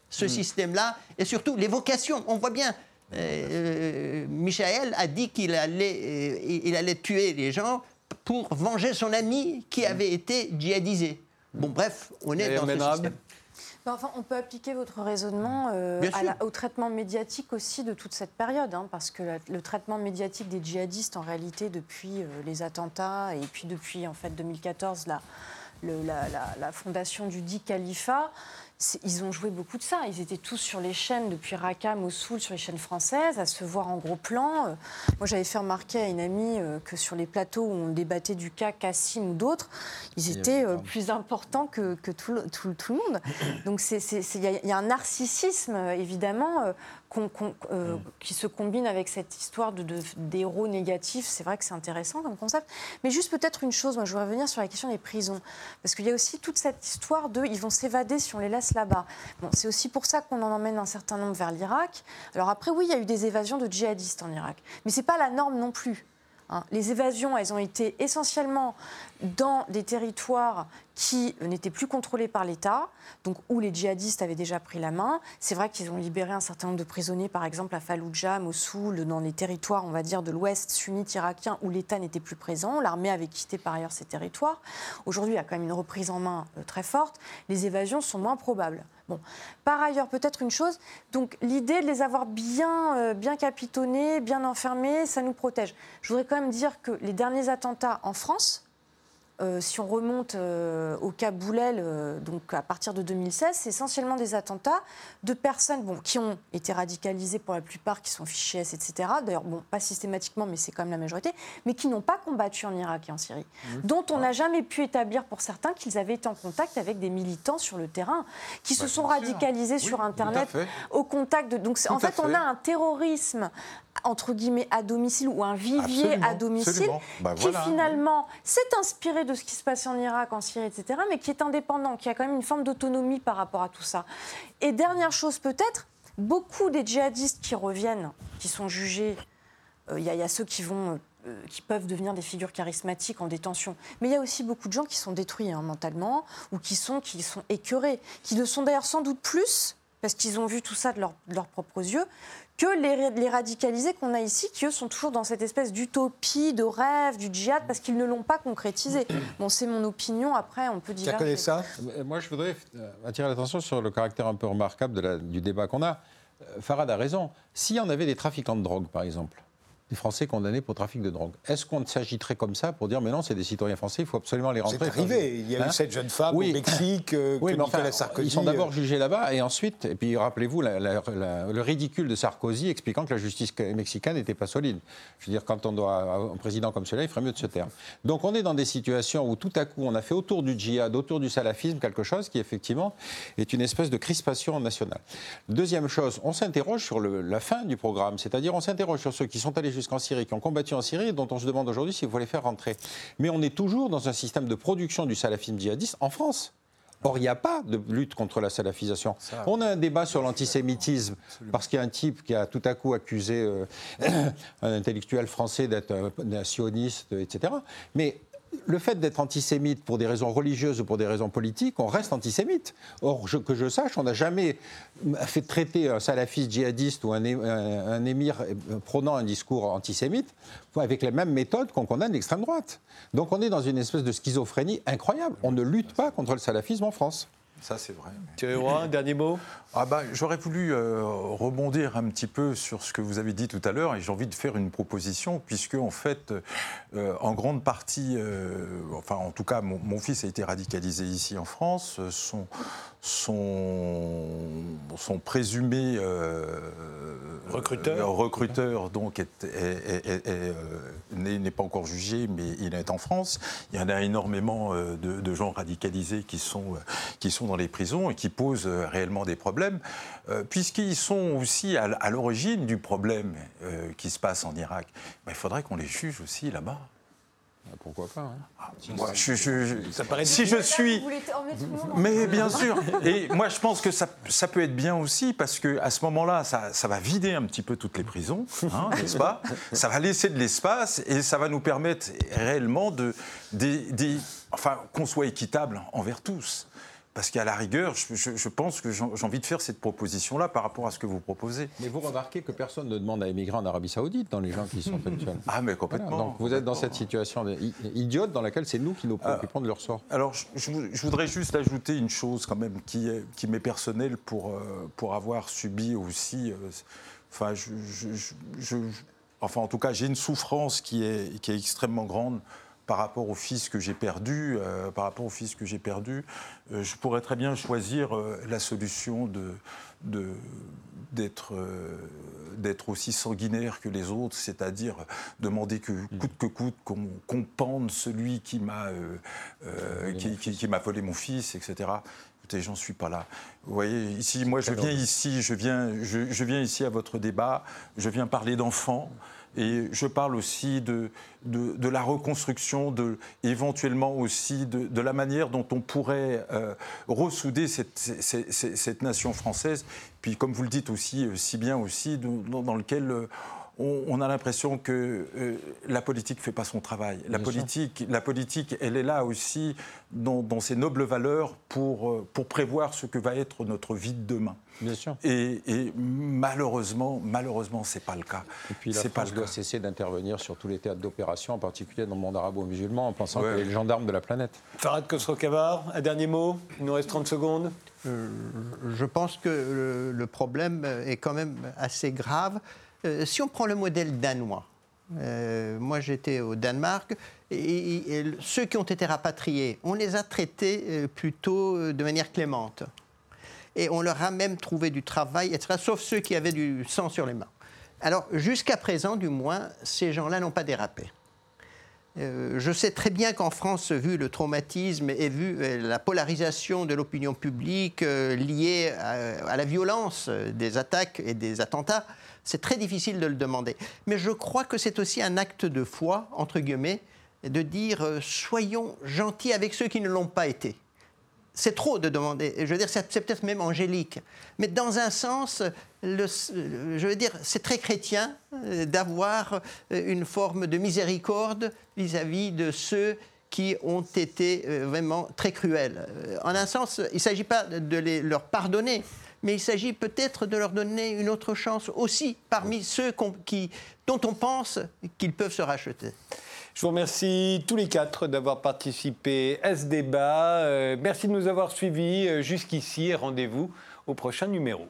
[SPEAKER 5] ce mm. système-là, et surtout les vocations. On voit bien, euh, euh Michael a dit qu'il allait, euh, il allait tuer les gens pour venger son ami qui mm. avait été djihadisé. Bon, bref, on est dans ce système.
[SPEAKER 2] Enfin, on peut appliquer votre raisonnement euh, au traitement médiatique aussi de toute cette période, hein, parce que le traitement médiatique des djihadistes, en réalité, depuis les attentats et puis depuis en fait 2014, là, la, fondation du dit califat, ils ont joué beaucoup de ça. Ils étaient tous sur les chaînes, depuis Raqqa, Mossoul, sur les chaînes françaises, à se voir en gros plan. Euh, moi, j'avais fait remarquer à une amie euh, que sur les plateaux où on débattait du cas Cassim ou d'autres, ils étaient euh, plus importants que, tout, le monde. Donc, il y, a un narcissisme, évidemment, euh, mm. qui se combine avec cette histoire de, d'héros négatifs. C'est vrai que c'est intéressant comme concept. Mais juste peut-être une chose, moi je voudrais revenir sur la question des prisons. Parce qu'il y a aussi toute cette histoire de ils vont s'évader si on les laisse là-bas. Bon, c'est aussi pour ça qu'on en emmène un certain nombre vers l'Irak. Alors après, oui, il y a eu des évasions de djihadistes en Irak. Mais ce n'est pas la norme non plus. Hein. Les évasions, elles ont été essentiellement dans des territoires qui n'étaient plus contrôlés par l'État, donc où les djihadistes avaient déjà pris la main. C'est vrai qu'ils ont libéré un certain nombre de prisonniers, par exemple à Fallujah, Mossoul, dans les territoires, on va dire, de l'Ouest sunnite irakien où l'État n'était plus présent. L'armée avait quitté par ailleurs ces territoires. Aujourd'hui, il y a quand même une reprise en main euh, très forte. Les évasions sont moins probables. Par ailleurs, peut-être une chose, donc l'idée de les avoir bien, euh, bien capitonnés, bien enfermés, ça nous protège. Je voudrais quand même dire que les derniers attentats en France, euh, si on remonte euh, au cas Boulel, euh, donc à partir de 2016, c'est essentiellement des attentats de personnes bon, qui ont été radicalisées pour la plupart, qui sont fichées S, etc. D'ailleurs, bon, pas systématiquement, mais c'est quand même la majorité, mais qui n'ont pas combattu en Irak et en Syrie, mmh. dont on n'a jamais pu établir pour certains qu'ils avaient été en contact avec des militants sur le terrain, qui se sont radicalisés sur Internet au contact de. Donc, en fait, on a un terrorisme entre guillemets à domicile ou un vivier à domicile bah, qui finalement s'est inspiré de ce qui se passait en Irak, en Syrie, etc., mais qui est indépendant, qui a quand même une forme d'autonomie par rapport à tout ça. Et dernière chose peut-être, beaucoup des djihadistes qui reviennent, qui sont jugés, euh, il y, a ceux qui vont euh, qui peuvent devenir des figures charismatiques en détention. Mais il y a aussi beaucoup de gens qui sont détruits hein, mentalement ou qui sont, qui sont écœurés, qui le sont d'ailleurs sans doute plus parce qu'ils ont vu tout ça de, leurs propres yeux, que les, les radicalisés qu'on a ici, qui eux sont toujours dans cette espèce d'utopie, de rêve, du djihad, parce qu'ils ne l'ont pas concrétisé. Bon, c'est mon opinion, après on peut dire.
[SPEAKER 1] Tu ça
[SPEAKER 4] Moi je voudrais euh, attirer l'attention sur le caractère un peu remarquable de la, du débat qu'on a. Euh, Farad a raison. S'il y en avait des trafiquants de drogue, par exemple, des Français condamnés pour trafic de drogue. Est-ce qu'on s'agiterait comme ça pour dire mais non, c'est des citoyens français, il faut absolument les rentrer
[SPEAKER 1] C'est arrivé. Il y a eu hein cette jeune femme au Mexique euh, oui, que Nicolas Sarkozy.
[SPEAKER 4] Ils sont d'abord euh, jugés là-bas et ensuite, et puis rappelez-vous le ridicule de Sarkozy expliquant que la justice mexicaine n'était pas solide. Je veux dire, quand on doit un président comme celui-là, il ferait mieux de se taire. Donc on est dans des situations où tout à coup on a fait autour du djihad, autour du salafisme quelque chose qui effectivement est une espèce de crispation nationale. Deuxième chose, on s'interroge sur le, la fin du programme, c'est-à-dire on s'interroge sur ceux qui sont allés jusqu'en Syrie, qui ont combattu en Syrie et dont on se demande aujourd'hui s'il faut les faire rentrer. Mais on est toujours dans un système de production du salafisme djihadiste en France. Or, il n'y a pas de lutte contre la salafisation. On a un débat sur l'antisémitisme, parce qu'il y a un type qui a tout à coup accusé euh, un intellectuel français d'être un, sioniste, etc. Mais le fait d'être antisémite pour des raisons religieuses ou pour des raisons politiques, on reste antisémite. Or, que je sache, on n'a jamais fait traiter un salafiste djihadiste ou un, émir prônant un discours antisémite avec les mêmes méthodes qu'on condamne l'extrême droite. Donc on est dans une espèce de schizophrénie incroyable. On ne lutte pas contre le salafisme en France.
[SPEAKER 3] Ça, c'est vrai.
[SPEAKER 1] Thierry Roy, un dernier mot?
[SPEAKER 3] Ah bah, J'aurais voulu euh, rebondir un petit peu sur ce que vous avez dit tout à l'heure et j'ai envie de faire une proposition, puisque, en fait, euh, en grande partie, euh, enfin, en tout cas, mon, fils a été radicalisé ici en France. Son, son, son présumé
[SPEAKER 1] recruteur,
[SPEAKER 3] recruteur donc, n'est pas encore jugé, mais il est en France. Il y en a énormément de, de gens radicalisés qui sont, qui sont dans les prisons et qui posent euh, réellement des problèmes, euh, puisqu'ils sont aussi à, l'origine du problème euh, qui se passe en Irak. il faudrait qu'on les juge aussi là-bas.
[SPEAKER 4] Ah, pourquoi pas hein.
[SPEAKER 3] ah, moi, je, ça paraît Si je suis, mais bien sûr. Et moi, je pense que ça, ça peut être bien aussi parce que à ce moment-là, ça, ça, va vider un petit peu toutes les prisons, hein, n'est-ce pas? Ça va laisser de l'espace et ça va nous permettre réellement de, de enfin, qu'on soit équitable envers tous. Parce qu'à la rigueur, je, pense que j'ai envie de faire cette proposition-là par rapport à ce que vous proposez.
[SPEAKER 4] Mais vous remarquez que personne ne demande à émigrer en Arabie Saoudite dans les gens qui sont actuels.
[SPEAKER 3] Ah, mais complètement.
[SPEAKER 4] Donc vous êtes dans cette situation idiote dans laquelle c'est nous qui nous préoccupons de leur sort.
[SPEAKER 3] Alors, je, voudrais juste ajouter une chose quand même qui, est, qui m'est personnelle pour, euh, pour avoir subi aussi. Euh, enfin, je, enfin, en tout cas, j'ai une souffrance qui est, qui est extrêmement grande par rapport au fils que j'ai perdu, euh, par rapport au fils que j'ai perdu, euh, je pourrais très bien choisir euh, la solution de, d'être, d'être aussi sanguinaire que les autres, c'est-à-dire demander que mm. coûte que coûte qu'on, pende celui qui m'a, qui, m'a volé mon fils, etc. Écoutez, j'en suis pas là. Vous voyez, ici, moi, je viens ici, je viens, je viens ici à votre débat, je viens parler d'enfants. Et je parle aussi de, de, la reconstruction, de, éventuellement aussi de, la manière dont on pourrait euh, ressouder cette, cette, nation française. Puis, comme vous le dites aussi, euh, si bien aussi, dans, dans lequel on, a l'impression que euh, la politique ne fait pas son travail. La politique, la politique, elle est là aussi dans, ses nobles valeurs pour, euh, pour prévoir ce que va être notre vie de demain.
[SPEAKER 4] Bien sûr.
[SPEAKER 3] Et, malheureusement, malheureusement, c'est pas le cas.
[SPEAKER 4] Et puis la France doit cesser d'intervenir sur tous les théâtres d'opération, en particulier dans le monde arabo-musulman, en pensant que les gendarmes de la planète.
[SPEAKER 1] Farad Khosrow-Kabar, un dernier mot? Il nous reste 30 secondes.
[SPEAKER 5] Euh, je pense que le problème est quand même assez grave. Euh, si on prend le modèle danois, euh, moi j'étais au Danemark, et, ceux qui ont été rapatriés, on les a traités euh, plutôt de manière clémente. Et on leur a même trouvé du travail, etc., sauf ceux qui avaient du sang sur les mains. Alors jusqu'à présent, du moins, ces gens-là n'ont pas dérapé. je sais très bien qu'en France, vu le traumatisme et vu la polarisation de l'opinion publique liée à, la violence des attaques et des attentats, c'est très difficile de le demander. Mais je crois que c'est aussi un acte de foi, entre guillemets, de dire euh, soyons gentils avec ceux qui ne l'ont pas été. C'est trop de demander. Je veux dire, c'est peut-être même angélique. Mais dans un sens, je veux dire, c'est très chrétien euh, d'avoir euh, une forme de miséricorde vis-à-vis de ceux qui ont été vraiment très cruels. En un sens, il ne s'agit pas de les, leur pardonner, mais il s'agit peut-être de leur donner une autre chance aussi parmi ceux qui, dont on pense qu'ils peuvent se racheter.
[SPEAKER 1] Je vous remercie tous les quatre d'avoir participé à ce débat. Euh, merci de nous avoir suivis euh, jusqu'ici et rendez-vous au prochain numéro.